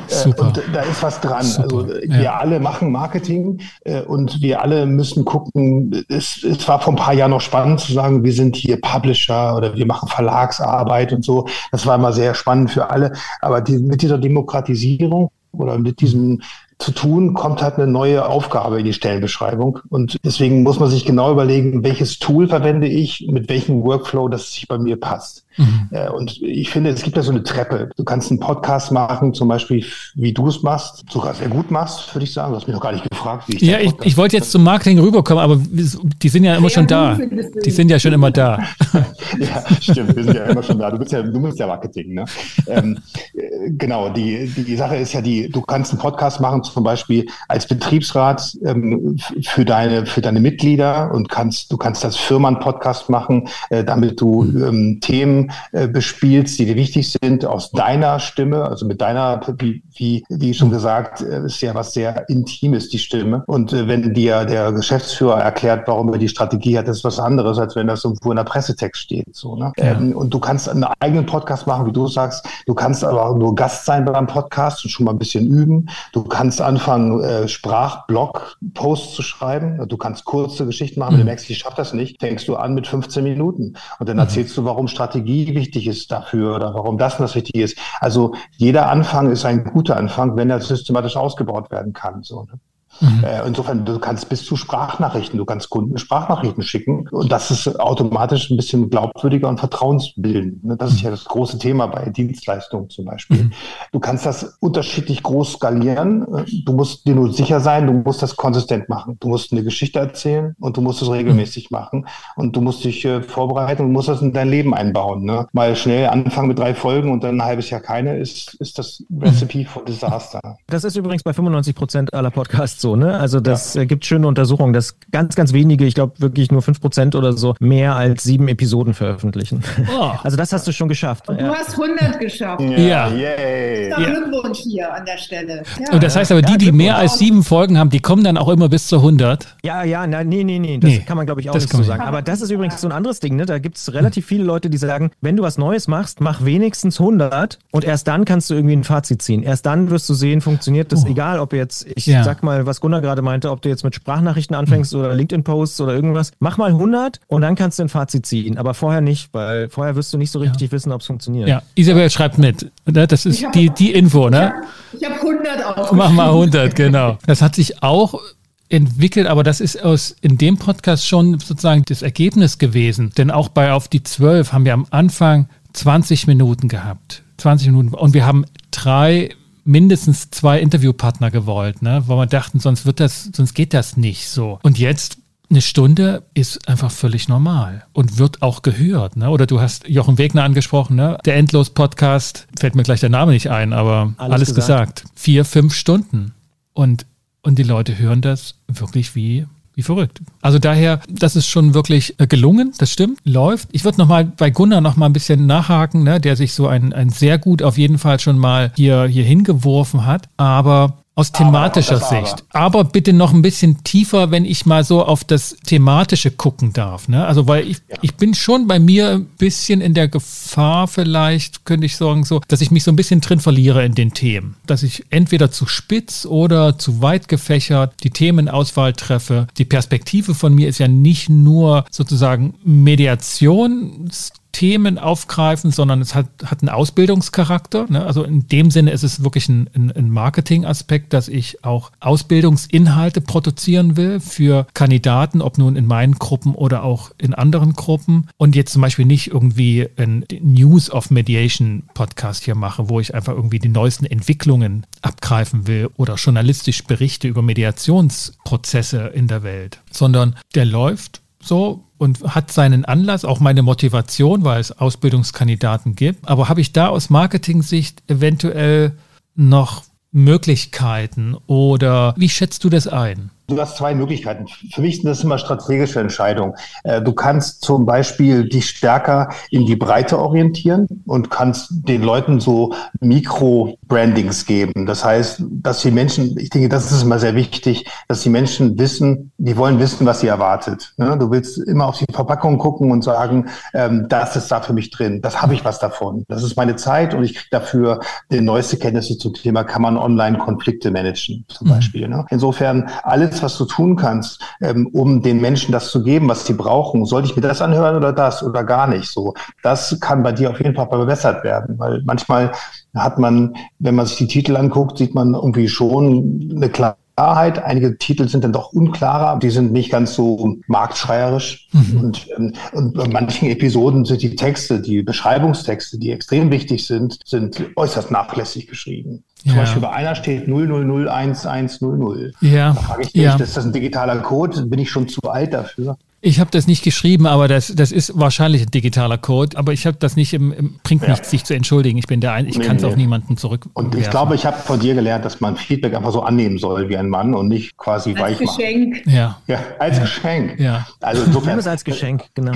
Super. Und da ist was dran. Super. Also wir ja. alle machen Marketing äh, und wir alle müssen gucken, es, es war vor ein paar Jahren noch spannend zu sagen, wir sind hier Publisher oder wir machen Verlagsarbeit und so. Das war immer sehr spannend für alle. Aber die, mit dieser Demokratisierung oder mit diesem zu tun, kommt halt eine neue Aufgabe in die Stellenbeschreibung. Und deswegen muss man sich genau überlegen, welches Tool verwende ich, mit welchem Workflow, das sich bei mir passt. Mhm. Äh, und ich finde, es gibt da so eine Treppe. Du kannst einen Podcast machen, zum Beispiel, wie du es machst, sogar sehr gut machst, würde ich sagen. Du hast mich noch gar nicht gefragt, wie ich Ja, ich, ich wollte jetzt zum Marketing rüberkommen, aber die sind ja immer schon da. Die sind ja schon immer da. <laughs> ja, stimmt, wir sind ja immer schon da. Du bist ja, du bist ja Marketing, ne? ähm, äh, genau, die, die Sache ist ja die, du kannst einen Podcast machen, zum Beispiel als Betriebsrat ähm, für deine, für deine Mitglieder und kannst, du kannst als Firma einen Podcast machen, äh, damit du mhm. ähm, Themen äh, bespielst, die dir wichtig sind, aus deiner Stimme, also mit deiner, wie, wie, wie schon gesagt, äh, ist ja was sehr Intimes, die Stimme. Und äh, wenn dir der Geschäftsführer erklärt, warum er die Strategie hat, ist was anderes, als wenn das irgendwo in der Pressetext steht. So, ne? Ja. Ähm, und du kannst einen eigenen Podcast machen, wie du sagst. Du kannst aber auch nur Gast sein beim Podcast und schon mal ein bisschen üben. Du kannst anfangen, äh, Sprachblog-Posts zu schreiben. Du kannst kurze Geschichten machen. Mhm. Wenn du mhm. merkst, ich schaffe das nicht, fängst du an mit 15 Minuten. Und dann mhm. erzählst du, warum Strategie wie wichtig ist dafür oder warum das das wichtig ist. Also jeder Anfang ist ein guter Anfang, wenn er systematisch ausgebaut werden kann. So, ne? Mhm. Äh, insofern, du kannst bis zu Sprachnachrichten, du kannst Kunden Sprachnachrichten schicken und das ist automatisch ein bisschen glaubwürdiger und vertrauensbildend. Ne? Das ist ja das große Thema bei Dienstleistungen zum Beispiel. Mhm. Du kannst das unterschiedlich groß skalieren. Du musst dir nur sicher sein, du musst das konsistent machen. Du musst eine Geschichte erzählen und du musst es regelmäßig mhm. machen und du musst dich äh, vorbereiten und musst das in dein Leben einbauen. Ne? Mal schnell anfangen mit drei Folgen und dann ein halbes Jahr keine, ist, ist das Recipe for Disaster. Das ist übrigens bei 95 Prozent aller Podcasts so, ne? Also das ja. gibt schöne Untersuchungen, dass ganz, ganz wenige, ich glaube wirklich nur 5% oder so, mehr als sieben Episoden veröffentlichen. Oh. <laughs> Also das hast du schon geschafft. Und du hast 100 geschafft. Ja. Yay. Ja. Glückwunsch hier an der Stelle. Ja. Und das heißt aber, die, die mehr als sieben Folgen haben, die kommen dann auch immer bis zu 100. Ja, ja, na, nee, nee, nee, das nee, kann man glaube ich auch nicht so sagen. Aber das ist übrigens so ein anderes Ding, ne? Da gibt es relativ viele Leute, die sagen, wenn du was Neues machst, mach wenigstens 100 und erst dann kannst du irgendwie ein Fazit ziehen. Erst dann wirst du sehen, funktioniert das, oh. egal ob jetzt, ich ja. sag mal, was Gunnar gerade meinte, ob du jetzt mit Sprachnachrichten anfängst mhm. oder LinkedIn-Posts oder irgendwas. Mach mal 100 und dann kannst du ein Fazit ziehen. Aber vorher nicht, weil vorher wirst du nicht so richtig ja. wissen, ob es funktioniert. Ja, Isabel schreibt mit. Ne? Das ist die, die Info, ne? Ich habe hab 100 auch. Mach mal 100, genau. Das hat sich auch entwickelt, aber das ist aus in dem Podcast schon sozusagen das Ergebnis gewesen. Denn auch bei Auf die 12 haben wir am Anfang 20 Minuten gehabt. 20 Minuten. Und wir haben drei mindestens zwei Interviewpartner gewollt, ne? weil wir dachten, sonst wird das, sonst geht das nicht so. Und jetzt eine Stunde ist einfach völlig normal und wird auch gehört. Ne? Oder du hast Jochen Wegner angesprochen, ne? der Endlos-Podcast, fällt mir gleich der Name nicht ein, aber alles, alles gesagt. gesagt. Vier, fünf Stunden. Und, und die Leute hören das wirklich wie wie verrückt. Also daher, das ist schon wirklich äh, gelungen, das stimmt, läuft. Ich würde nochmal bei Gunnar nochmal ein bisschen nachhaken, ne, der sich so ein, ein sehr gut auf jeden Fall schon mal hier, hier hingeworfen hat. Aber aus thematischer aber, Sicht. Aber. aber. bitte noch ein bisschen tiefer, wenn ich mal so auf das Thematische gucken darf. Ne? Also, weil ich, ja. ich bin schon bei mir ein bisschen in der Gefahr, vielleicht könnte ich sagen, so, dass ich mich so ein bisschen drin verliere in den Themen. Dass ich entweder zu spitz oder zu weit gefächert die Themenauswahl treffe. Die Perspektive von mir ist ja nicht nur sozusagen Mediation Themen aufgreifen, sondern es hat, hat einen Ausbildungscharakter. Ne? Also in dem Sinne ist es wirklich ein, ein, ein Marketing-Aspekt, dass ich auch Ausbildungsinhalte produzieren will für Kandidaten, ob nun in meinen Gruppen oder auch in anderen Gruppen. Und jetzt zum Beispiel nicht irgendwie ein News of Mediation Podcast hier mache, wo ich einfach irgendwie die neuesten Entwicklungen abgreifen will oder journalistisch berichte über Mediationsprozesse in der Welt, sondern der läuft so und hat seinen Anlass, auch meine Motivation, weil es Ausbildungskandidaten gibt. Aber habe ich da aus Marketing-Sicht eventuell noch Möglichkeiten oder wie schätzt du das ein? Du hast zwei Möglichkeiten. Für mich sind das immer strategische Entscheidungen. Äh, du kannst zum Beispiel dich stärker in die Breite orientieren und kannst den Leuten so Mikro-Brandings geben. Das heißt, dass die Menschen, ich denke, das ist immer sehr wichtig, dass die Menschen wissen, die wollen wissen, was sie erwartet. Ne? Du willst immer auf die Verpackung gucken und sagen, ähm, das ist da für mich drin, das habe ich was davon. Das ist meine Zeit und ich kriege dafür die neueste Kenntnisse zum Thema, kann man online Konflikte managen, zum mhm. Beispiel. Ne? Insofern alles alles, was du tun kannst, ähm, um den Menschen das zu geben, was sie brauchen. Soll ich mir das anhören oder das oder gar nicht? So, das kann bei dir auf jeden Fall verbessert werden, weil manchmal hat man, wenn man sich die Titel anguckt, sieht man irgendwie schon eine klare Klarheit. Einige Titel sind dann doch unklarer, die sind nicht ganz so marktschreierisch. Mhm. Und, ähm, und bei manchen Episoden sind die Texte, die Beschreibungstexte, die extrem wichtig sind, sind äußerst nachlässig geschrieben. Zum ja. Beispiel bei einer steht 00011100. Ja. Da frage ich mich, ja. ist das ein digitaler Code? Bin ich schon zu alt dafür? Ich habe das nicht geschrieben, aber das, das ist wahrscheinlich ein digitaler Code. Aber ich habe das nicht im, im bringt ja. nichts, sich zu entschuldigen. Ich bin der ein, ich nee, kann es nee. auch niemandem zurück. Und ich glaube, ich habe von dir gelernt, dass man Feedback einfach so annehmen soll wie ein Mann und nicht quasi als weich Geschenk. Machen. Ja. ja, als ja. Geschenk. Ja. Also insofern es als Geschenk, genau.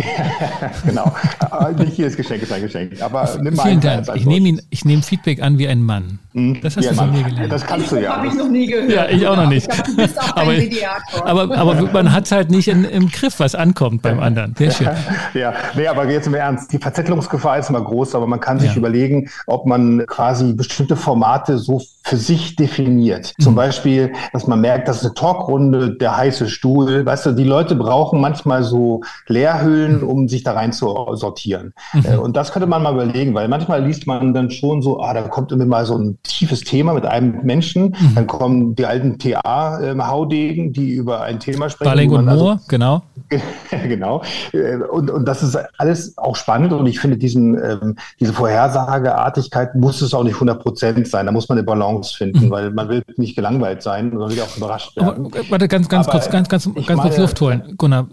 <laughs> genau. nicht jedes Geschenk ist ein Geschenk. Aber nimm mal Vielen Dank. Ich nehme ihn, ich nehme Feedback an wie ein Mann. Hm? Das hast du von mir gelernt. Das kannst du ja. habe ich noch nie gehört. Ja, ich auch noch nicht. Glaub, du bist auch aber, Mediator. Aber, aber man hat es halt nicht in, im Griff, was ankommt beim anderen. Sehr schön. <laughs> ja, nee, aber jetzt im Ernst, die Verzettelungsgefahr ist immer groß, aber man kann sich ja. überlegen, ob man quasi bestimmte Formate so für sich definiert. Mhm. Zum Beispiel, dass man merkt, dass eine Talkrunde der heiße Stuhl, weißt du, die Leute brauchen manchmal so Leerhüllen, mhm. um sich da rein zu sortieren. Mhm. Äh, und das könnte man mal überlegen, weil manchmal liest man dann schon so, ah, da kommt immer mal so ein tiefes Thema mit einem Menschen, mhm. dann kommen die alten TA-Haudegen, die über ein Thema sprechen. Balling und Moore, also, genau. <laughs> genau. Äh, und, und das ist alles auch spannend und ich finde diesen, ähm, diese Vorhersageartigkeit muss es auch nicht 100 Prozent sein. Da muss man eine Balance finden, mhm. weil man will nicht gelangweilt sein, sondern will auch überrascht werden. Aber, warte, ganz, ganz Aber, kurz, ganz, ganz, ganz meine, kurz Luft holen. Gunnar,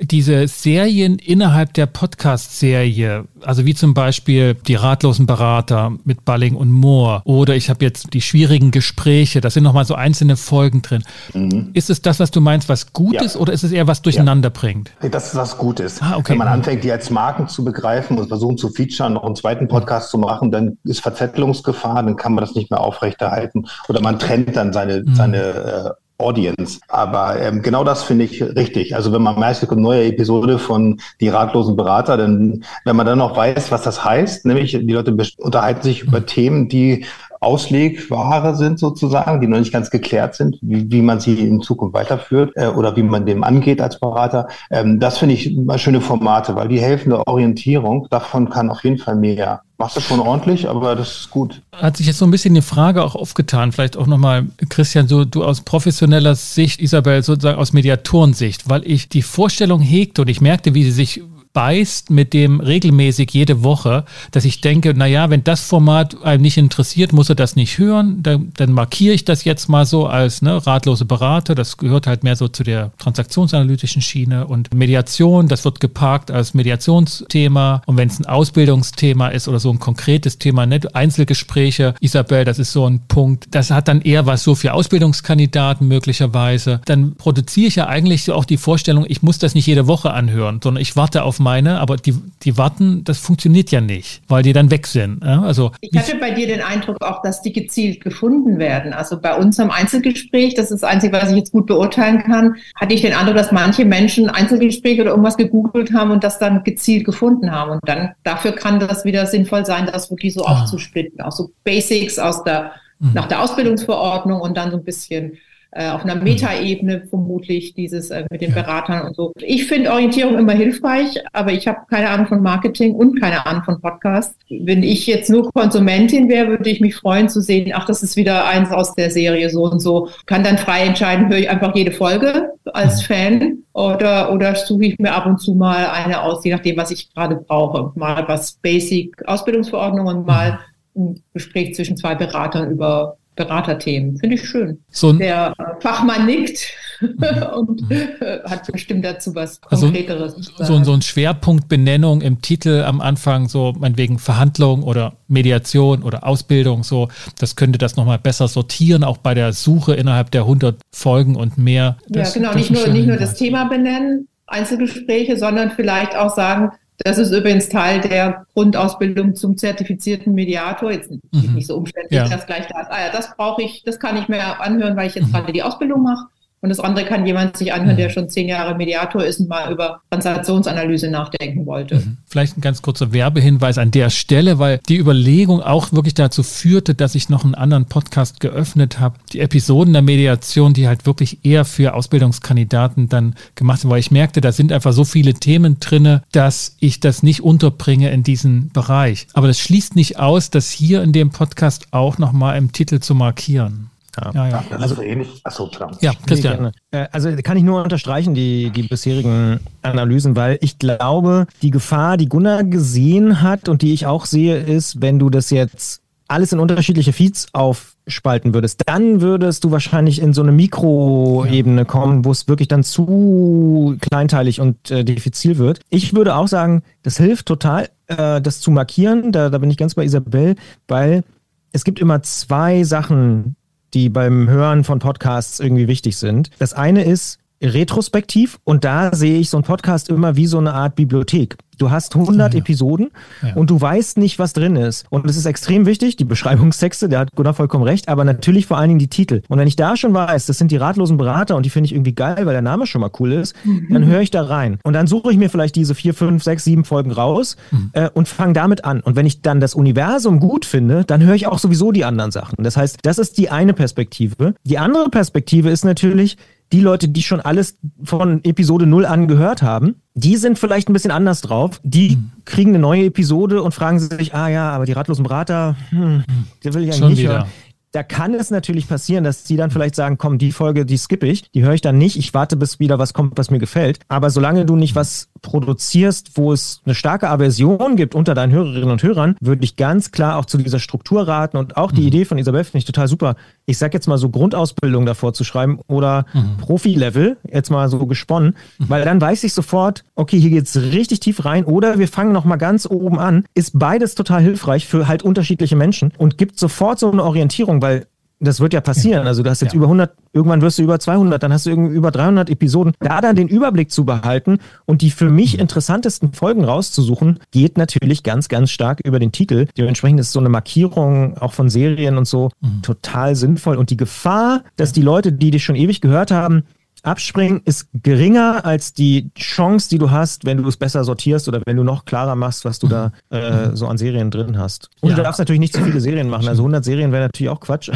diese Serien innerhalb der Podcast-Serie, also wie zum Beispiel die ratlosen Berater mit Balling und Moore oder ich habe jetzt die schwierigen Gespräche, da sind nochmal so einzelne Folgen drin. Mhm. Ist es das, was du meinst, was gut ja. ist oder ist es eher was durcheinander ja. bringt? Das ist was Gutes. Ah, okay. Wenn man anfängt, die als Marken zu begreifen und versuchen zu featuren, noch einen zweiten Podcast zu machen, dann ist Verzettelungsgefahr, dann kann man das nicht mehr aufrechterhalten oder man trennt dann seine, mhm. seine äh, Audience. Aber ähm, genau das finde ich richtig. Also wenn man merkt, es kommt eine neue Episode von Die ratlosen Berater, dann, wenn man dann noch weiß, was das heißt, nämlich die Leute unterhalten sich über Themen, die Auslegware sind sozusagen, die noch nicht ganz geklärt sind, wie, wie man sie in Zukunft weiterführt äh, oder wie man dem angeht als Berater. Ähm, das finde ich mal schöne Formate, weil die helfen der Orientierung. Davon kann auf jeden Fall mehr. Machst du schon ordentlich, aber das ist gut. Hat sich jetzt so ein bisschen die Frage auch aufgetan, vielleicht auch nochmal, Christian, so du aus professioneller Sicht, Isabel, sozusagen aus Mediatorensicht, weil ich die Vorstellung hegte und ich merkte, wie sie sich beißt mit dem regelmäßig jede Woche, dass ich denke, naja, wenn das Format einem nicht interessiert, muss er das nicht hören. Dann, dann markiere ich das jetzt mal so als ne, ratlose Berater. Das gehört halt mehr so zu der transaktionsanalytischen Schiene und Mediation, das wird geparkt als Mediationsthema. Und wenn es ein Ausbildungsthema ist oder so ein konkretes Thema, ne, Einzelgespräche, Isabel, das ist so ein Punkt, das hat dann eher was so für Ausbildungskandidaten möglicherweise. Dann produziere ich ja eigentlich so auch die Vorstellung, ich muss das nicht jede Woche anhören, sondern ich warte auf meine, aber die, die warten, das funktioniert ja nicht, weil die dann weg sind. Also, ich hatte bei dir den Eindruck auch, dass die gezielt gefunden werden. Also bei unserem Einzelgespräch, das ist das Einzige, was ich jetzt gut beurteilen kann, hatte ich den Eindruck, dass manche Menschen Einzelgespräche oder irgendwas gegoogelt haben und das dann gezielt gefunden haben. Und dann dafür kann das wieder sinnvoll sein, das wirklich so ah. aufzusplitten. Auch so Basics aus der, mhm. nach der Ausbildungsverordnung und dann so ein bisschen äh, auf einer Metaebene vermutlich dieses äh, mit den Beratern und so. Ich finde Orientierung immer hilfreich, aber ich habe keine Ahnung von Marketing und keine Ahnung von Podcast. Wenn ich jetzt nur Konsumentin wäre, würde ich mich freuen zu sehen, ach, das ist wieder eins aus der Serie so und so. Kann dann frei entscheiden, höre ich einfach jede Folge als. Fan oder, oder suche ich mir ab und zu mal eine aus, je nachdem, was ich gerade brauche. Mal was Basic Ausbildungsverordnung und mal ein Gespräch zwischen zwei Beratern über Beraterthemen. Finde ich schön. So Der äh, Fachmann nickt <laughs> und äh, hat bestimmt dazu was Konkreteres. Also, so, so ein Schwerpunktbenennung im Titel am Anfang, so meinetwegen Verhandlung oder Mediation oder Ausbildung, so, das könnte das nochmal besser sortieren, auch bei der Suche innerhalb der 100 Folgen und mehr. Das, ja, genau, nicht nur, nicht nur das Thema benennen, Einzelgespräche, sondern vielleicht auch sagen, das ist übrigens Teil der Grundausbildung zum zertifizierten Mediator. Jetzt mhm. nicht so umständlich, ja. dass gleich da ist, ah ja, das brauche ich, das kann ich mir anhören, weil ich jetzt mhm. gerade die Ausbildung mache. Und das andere kann jemand sich anhören, der mhm. schon zehn Jahre Mediator ist und mal über Transaktionsanalyse nachdenken wollte. Mhm. Vielleicht ein ganz kurzer Werbehinweis an der Stelle, weil die Überlegung auch wirklich dazu führte, dass ich noch einen anderen Podcast geöffnet habe. Die Episoden der Mediation, die halt wirklich eher für Ausbildungskandidaten dann gemacht sind, weil ich merkte, da sind einfach so viele Themen drinne, dass ich das nicht unterbringe in diesen Bereich. Aber das schließt nicht aus, das hier in dem Podcast auch nochmal im Titel zu markieren. Ja, ja. ja. Also, ähnlich. Achso, klar. Ja, Christian. Äh, also kann ich nur unterstreichen, die, die bisherigen Analysen, weil ich glaube, die Gefahr, die Gunnar gesehen hat und die ich auch sehe, ist, wenn du das jetzt alles in unterschiedliche Feeds aufspalten würdest, dann würdest du wahrscheinlich in so eine Mikroebene ja. kommen, wo es wirklich dann zu kleinteilig und äh, diffizil wird. Ich würde auch sagen, das hilft total, äh, das zu markieren. Da, da bin ich ganz bei Isabel, weil es gibt immer zwei Sachen, die beim Hören von Podcasts irgendwie wichtig sind. Das eine ist retrospektiv und da sehe ich so einen Podcast immer wie so eine Art Bibliothek. Du hast 100 ja. Episoden ja. und du weißt nicht, was drin ist. Und es ist extrem wichtig, die Beschreibungstexte, der hat Gunnar vollkommen recht, aber natürlich vor allen Dingen die Titel. Und wenn ich da schon weiß, das sind die ratlosen Berater und die finde ich irgendwie geil, weil der Name schon mal cool ist, mhm. dann höre ich da rein. Und dann suche ich mir vielleicht diese vier, fünf, sechs, sieben Folgen raus mhm. äh, und fange damit an. Und wenn ich dann das Universum gut finde, dann höre ich auch sowieso die anderen Sachen. Das heißt, das ist die eine Perspektive. Die andere Perspektive ist natürlich, die Leute, die schon alles von Episode 0 an gehört haben, die sind vielleicht ein bisschen anders drauf. Die mhm. kriegen eine neue Episode und fragen sich, ah ja, aber die ratlosen Berater, hm, der will ich eigentlich schon nicht wieder. hören. Da kann es natürlich passieren, dass die dann vielleicht sagen, komm, die Folge, die skippe ich, die höre ich dann nicht. Ich warte, bis wieder was kommt, was mir gefällt. Aber solange du nicht was produzierst, wo es eine starke Aversion gibt unter deinen Hörerinnen und Hörern, würde ich ganz klar auch zu dieser Struktur raten und auch die mhm. Idee von Isabel finde ich total super. Ich sag jetzt mal so Grundausbildung davor zu schreiben oder mhm. Profi-Level, jetzt mal so gesponnen, mhm. weil dann weiß ich sofort, okay, hier geht's richtig tief rein oder wir fangen nochmal ganz oben an. Ist beides total hilfreich für halt unterschiedliche Menschen und gibt sofort so eine Orientierung, weil das wird ja passieren. Also du hast jetzt ja. über 100, irgendwann wirst du über 200, dann hast du irgendwie über 300 Episoden. Da dann den Überblick zu behalten und die für mich interessantesten Folgen rauszusuchen, geht natürlich ganz, ganz stark über den Titel. Dementsprechend ist so eine Markierung auch von Serien und so mhm. total sinnvoll. Und die Gefahr, dass die Leute, die dich schon ewig gehört haben, Abspringen ist geringer als die Chance, die du hast, wenn du es besser sortierst oder wenn du noch klarer machst, was du da äh, so an Serien drin hast. Und ja. du darfst natürlich nicht zu viele Serien machen. Also 100 Serien wäre natürlich auch Quatsch.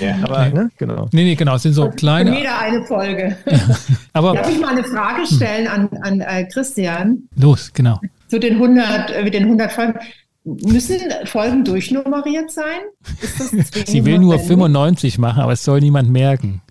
Ja. <laughs> Aber, ne, genau. Nee, nee, genau. Es sind so kleine. Jeder eine Folge. <laughs> Aber Darf ich mal eine Frage stellen an, an äh, Christian? Los, genau. Zu den 100, äh, mit den 100 Folgen. Müssen Folgen durchnummeriert sein? <laughs> Sie will nur 95 machen, aber es soll niemand merken.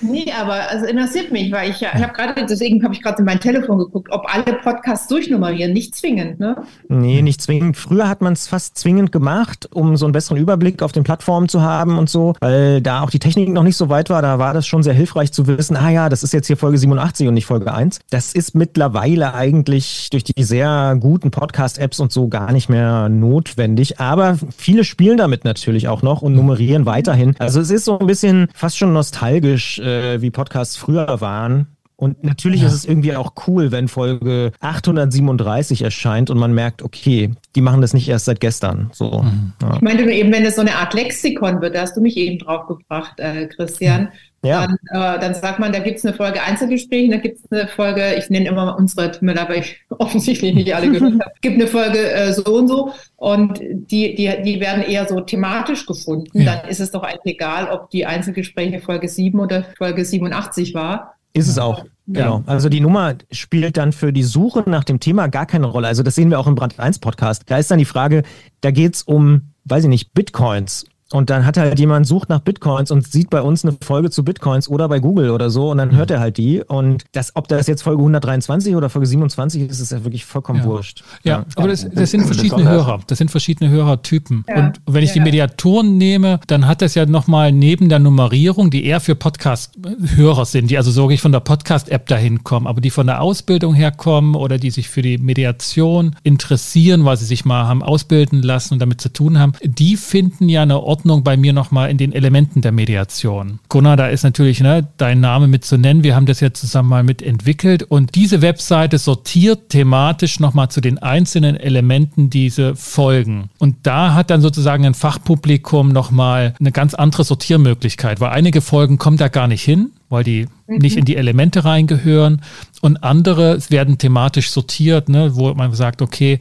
Nee, aber also interessiert mich, weil ich ja, ich habe gerade, deswegen habe ich gerade in mein Telefon geguckt, ob alle Podcasts durchnummerieren, nicht zwingend, ne? Nee, nicht zwingend. Früher hat man es fast zwingend gemacht, um so einen besseren Überblick auf den Plattformen zu haben und so, weil da auch die Technik noch nicht so weit war, da war das schon sehr hilfreich zu wissen, ah ja, das ist jetzt hier Folge 87 und nicht Folge 1. Das ist mittlerweile eigentlich durch die sehr guten Podcast-Apps und so gar nicht mehr notwendig, aber viele spielen damit natürlich auch noch und nummerieren weiterhin. Also es ist so ein bisschen fast schon nostalgisch, äh, wie Podcasts früher waren. Und natürlich ja. ist es irgendwie auch cool, wenn Folge 837 erscheint und man merkt, okay, die machen das nicht erst seit gestern. So, mhm. ja. Ich meinte nur eben, wenn es so eine Art Lexikon wird, da hast du mich eben drauf gebracht, äh, Christian. Ja. Dann, äh, dann sagt man, da gibt es eine Folge Einzelgespräch, da gibt es eine Folge, ich nenne immer unsere Tümmel, aber ich <laughs> offensichtlich nicht alle gehört habe, gibt eine Folge äh, so und so und die, die, die werden eher so thematisch gefunden. Ja. Dann ist es doch eigentlich egal, ob die Einzelgespräche Folge 7 oder Folge 87 war. Ist es auch. Genau. Also die Nummer spielt dann für die Suche nach dem Thema gar keine Rolle. Also das sehen wir auch im Brand 1 Podcast. Da ist dann die Frage, da geht es um, weiß ich nicht, Bitcoins und dann hat halt jemand sucht nach Bitcoins und sieht bei uns eine Folge zu Bitcoins oder bei Google oder so und dann hört er halt die. Und das, ob das jetzt Folge 123 oder Folge 27 ist, ist ja wirklich vollkommen ja. wurscht. Ja, ja. aber das, das, sind verschiedene Hörer. Das sind verschiedene Hörertypen. Ja. Und wenn ich die Mediatoren nehme, dann hat das ja nochmal neben der Nummerierung, die eher für Podcast-Hörer sind, die also so von der Podcast-App dahin kommen, aber die von der Ausbildung herkommen oder die sich für die Mediation interessieren, weil sie sich mal haben ausbilden lassen und damit zu tun haben, die finden ja eine Ordnung Ordnung bei mir nochmal in den Elementen der Mediation. Gunnar, da ist natürlich ne, dein Name mit zu nennen. Wir haben das ja zusammen mal mitentwickelt und diese Webseite sortiert thematisch nochmal zu den einzelnen Elementen diese Folgen. Und da hat dann sozusagen ein Fachpublikum nochmal eine ganz andere Sortiermöglichkeit, weil einige Folgen kommen da gar nicht hin weil die mhm. nicht in die Elemente reingehören. Und andere werden thematisch sortiert, ne, wo man sagt, okay,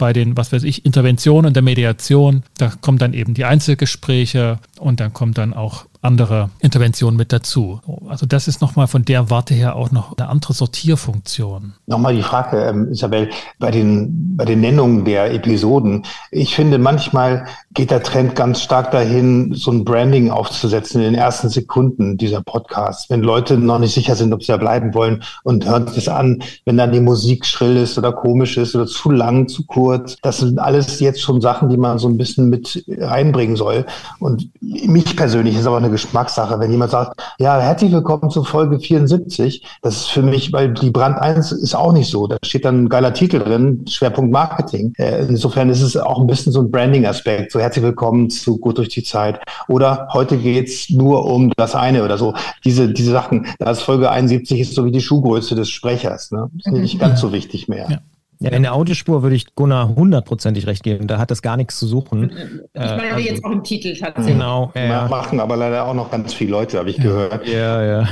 bei den, was weiß ich, Interventionen der Mediation, da kommen dann eben die Einzelgespräche und dann kommt dann auch andere Interventionen mit dazu. Also das ist nochmal von der Warte her auch noch eine andere Sortierfunktion. Nochmal die Frage, ähm, Isabel, bei den, bei den Nennungen der Episoden. Ich finde, manchmal geht der Trend ganz stark dahin, so ein Branding aufzusetzen in den ersten Sekunden dieser Podcasts. Wenn Leute noch nicht sicher sind, ob sie da bleiben wollen und hören das an, wenn dann die Musik schrill ist oder komisch ist oder zu lang, zu kurz. Das sind alles jetzt schon Sachen, die man so ein bisschen mit reinbringen soll. Und mich persönlich ist aber eine Geschmackssache. Wenn jemand sagt, ja, herzlich willkommen zu Folge 74, das ist für mich, weil die Brand 1 ist auch nicht so. Da steht dann ein geiler Titel drin, Schwerpunkt Marketing. Äh, insofern ist es auch ein bisschen so ein Branding-Aspekt. So herzlich willkommen zu Gut durch die Zeit. Oder heute geht's nur um das eine oder so. Diese, diese Sachen, da ist Folge 71 ist so wie die Schuhgröße des Sprechers. Ne? Ist nicht ganz so wichtig mehr. Ja. Ja, in der Audiospur würde ich Gunnar hundertprozentig recht geben. Da hat das gar nichts zu suchen. Ich meine äh, also, jetzt auch im Titel tatsächlich. Genau. Ja. Machen aber leider auch noch ganz viele Leute, habe ich gehört. Ja, ja.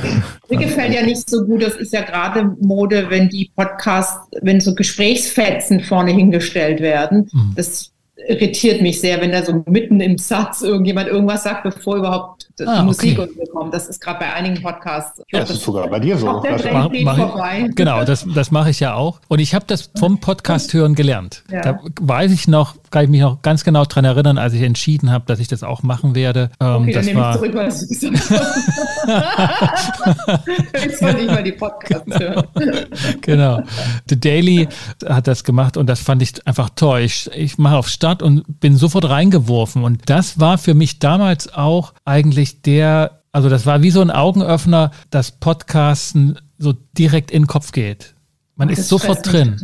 Mir gefällt ja nicht so gut, das ist ja gerade Mode, wenn die Podcasts, wenn so Gesprächsfetzen vorne hingestellt werden. Mhm. Das irritiert mich sehr, wenn da so mitten im Satz irgendjemand irgendwas sagt, bevor überhaupt die ah, Musik okay. kommt. Das ist gerade bei einigen Podcasts. Ja, das, das ist sogar bei dir so. Mach, mach ich, <laughs> genau, das, das mache ich ja auch. Und ich habe das vom Podcast hören gelernt. Ja. Da weiß ich noch, kann ich mich noch ganz genau daran erinnern, als ich entschieden habe, dass ich das auch machen werde. Ähm, okay, das dann war, nehme ich zurück, was du gesagt hast. <laughs> <laughs> Jetzt wollte ich mal die Podcasts hören. genau. The Daily hat das gemacht und das fand ich einfach toll. Ich, ich mache auf Start Start und bin sofort reingeworfen. Und das war für mich damals auch eigentlich der, also das war wie so ein Augenöffner, dass Podcasten so direkt in den Kopf geht. Man ist sofort drin.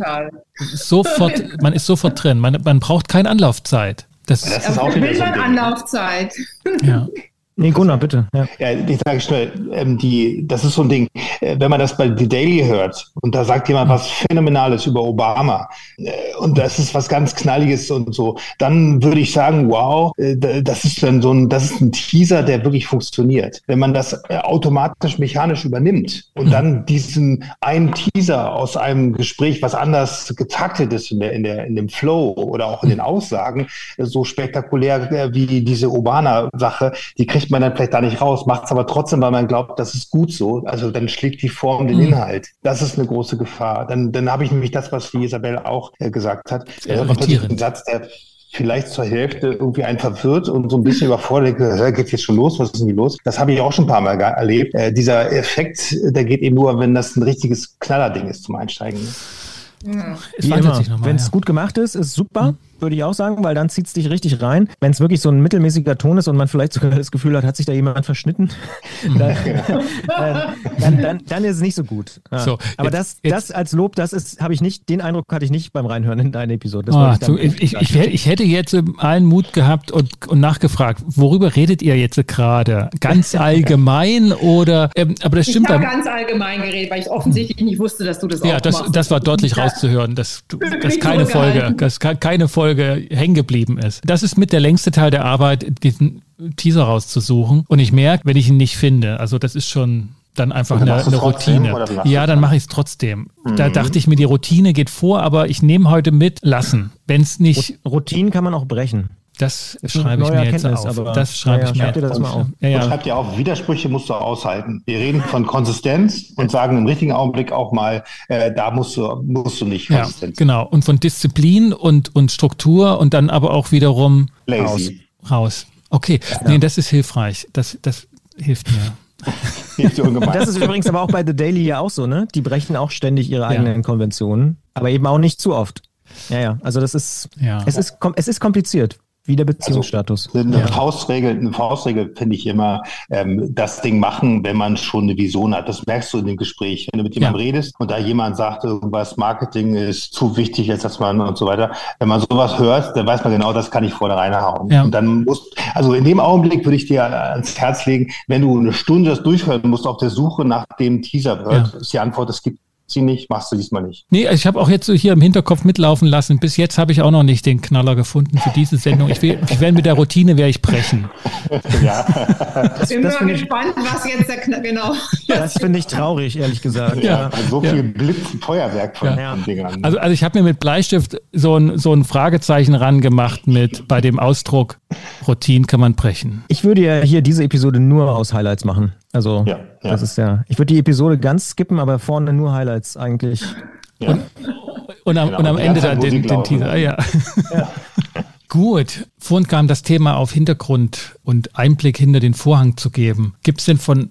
Sofort, <laughs> man ist sofort drin. Man, man braucht keine Anlaufzeit. Das, das ist auch wieder so ein Anlaufzeit. Ja. <laughs> Nee, Gunnar, bitte. Ja, ja ich sage schnell, ähm, die, das ist so ein Ding, äh, wenn man das bei The Daily hört und da sagt jemand was Phänomenales über Obama äh, und das ist was ganz Knalliges und so, dann würde ich sagen, wow, äh, das ist dann so ein, das ist ein Teaser, der wirklich funktioniert. Wenn man das äh, automatisch mechanisch übernimmt und dann diesen einen Teaser aus einem Gespräch, was anders getaktet ist in der, in der, in dem Flow oder auch in den Aussagen, äh, so spektakulär äh, wie diese Obama-Sache, die kriegt kriegt man dann vielleicht da nicht raus, macht es aber trotzdem, weil man glaubt, das ist gut so. Also dann schlägt die Form den mhm. Inhalt. Das ist eine große Gefahr. Dann, dann habe ich nämlich das, was die Isabel auch äh, gesagt hat. Ein Satz, der vielleicht zur Hälfte irgendwie einen verwirrt und so ein bisschen überfordert, geht jetzt schon los, was ist denn hier los? Das habe ich auch schon ein paar Mal erlebt. Äh, dieser Effekt, der geht eben nur, wenn das ein richtiges Knallerding ist zum Einsteigen. Ja. Wenn es ja. gut gemacht ist, ist super. Mhm würde ich auch sagen, weil dann zieht es dich richtig rein. Wenn es wirklich so ein mittelmäßiger Ton ist und man vielleicht sogar das Gefühl hat, hat sich da jemand verschnitten, <laughs> <laughs> dann, dann, dann, dann, ist es nicht so gut. Ja. So, Aber jetzt, das, das als Lob, das ist, habe ich nicht, den Eindruck hatte ich nicht beim Reinhören in deine Episode. Oh, ich, so, ich, ich, ich, hätte jetzt allen Mut gehabt und, und nachgefragt, worüber redet ihr jetzt gerade? Ganz <laughs> allgemein oder, ähm, aber das stimmt. Ich habe ganz allgemein geredet, weil ich offensichtlich nicht wusste, dass du das ja, auch das, machst. das war deutlich rauszuhören, dass, dass keine Folge, dass keine Folge hängen geblieben ist. Das ist mit der längste Teil der Arbeit, diesen Teaser rauszusuchen. Und ich merke, wenn ich ihn nicht finde, also das ist schon dann einfach eine, eine Routine. Ja, dann mache ich es trotzdem. Mhm. Da dachte ich mir, die Routine geht vor, aber ich nehme heute mit, lassen. Wenn es nicht. Routinen kann man auch brechen. Das schreibe ich mir jetzt auf. Aber das schreibe ja, ich mir jetzt das mal auf. Ja, ja. Schreibt ihr auf, Widersprüche musst du aushalten. Wir reden von Konsistenz und sagen im richtigen Augenblick auch mal, äh, da musst du, musst du nicht konsistent ja, Genau. Und von Disziplin und, und Struktur und dann aber auch wiederum Lazy. raus. raus. Okay, ja. nee, das ist hilfreich. Das, das hilft mir. <laughs> das ist übrigens aber auch bei The Daily ja auch so, ne? Die brechen auch ständig ihre eigenen Konventionen, aber eben auch nicht zu oft. Ja, ja, also das ist, ja. es ist, es ist kompliziert. Wie der Beziehungsstatus. Also eine ja. Faustregel, eine Faustregel finde ich immer, ähm, das Ding machen, wenn man schon eine Vision hat. Das merkst du in dem Gespräch. Wenn du mit jemandem ja. redest und da jemand sagt, irgendwas Marketing ist zu wichtig, als dass man und so weiter. Wenn man sowas hört, dann weiß man genau, das kann ich vorne reinhauen. Ja. Und dann muss, also in dem Augenblick würde ich dir ans Herz legen, wenn du eine Stunde das durchhören musst auf der Suche nach dem Teaser hört, ist die Antwort, es gibt sie nicht, machst du diesmal nicht. Nee, ich habe auch jetzt so hier im Hinterkopf mitlaufen lassen. Bis jetzt habe ich auch noch nicht den Knaller gefunden für diese Sendung. Ich, will, ich werde mit der Routine werde ich brechen. <laughs> ja. Das, bin das mal gespannt, was jetzt der Knaller, genau. Das finde ich traurig, ehrlich gesagt. Ja, ja. so viel ja. Blitz Feuerwerk von ja. Dingern. Also, also ich habe mir mit Bleistift so ein, so ein Fragezeichen rangemacht mit bei dem Ausdruck Routine kann man brechen. Ich würde ja hier diese Episode nur aus Highlights machen. Also, ja, ja. das ist ja. Ich würde die Episode ganz skippen, aber vorne nur Highlights eigentlich. Ja. Und, und, am, genau, und am Ende dann den, den Teaser. Ah, ja. ja. <laughs> Gut, vorhin kam das Thema auf Hintergrund und Einblick hinter den Vorhang zu geben. Gibt es denn von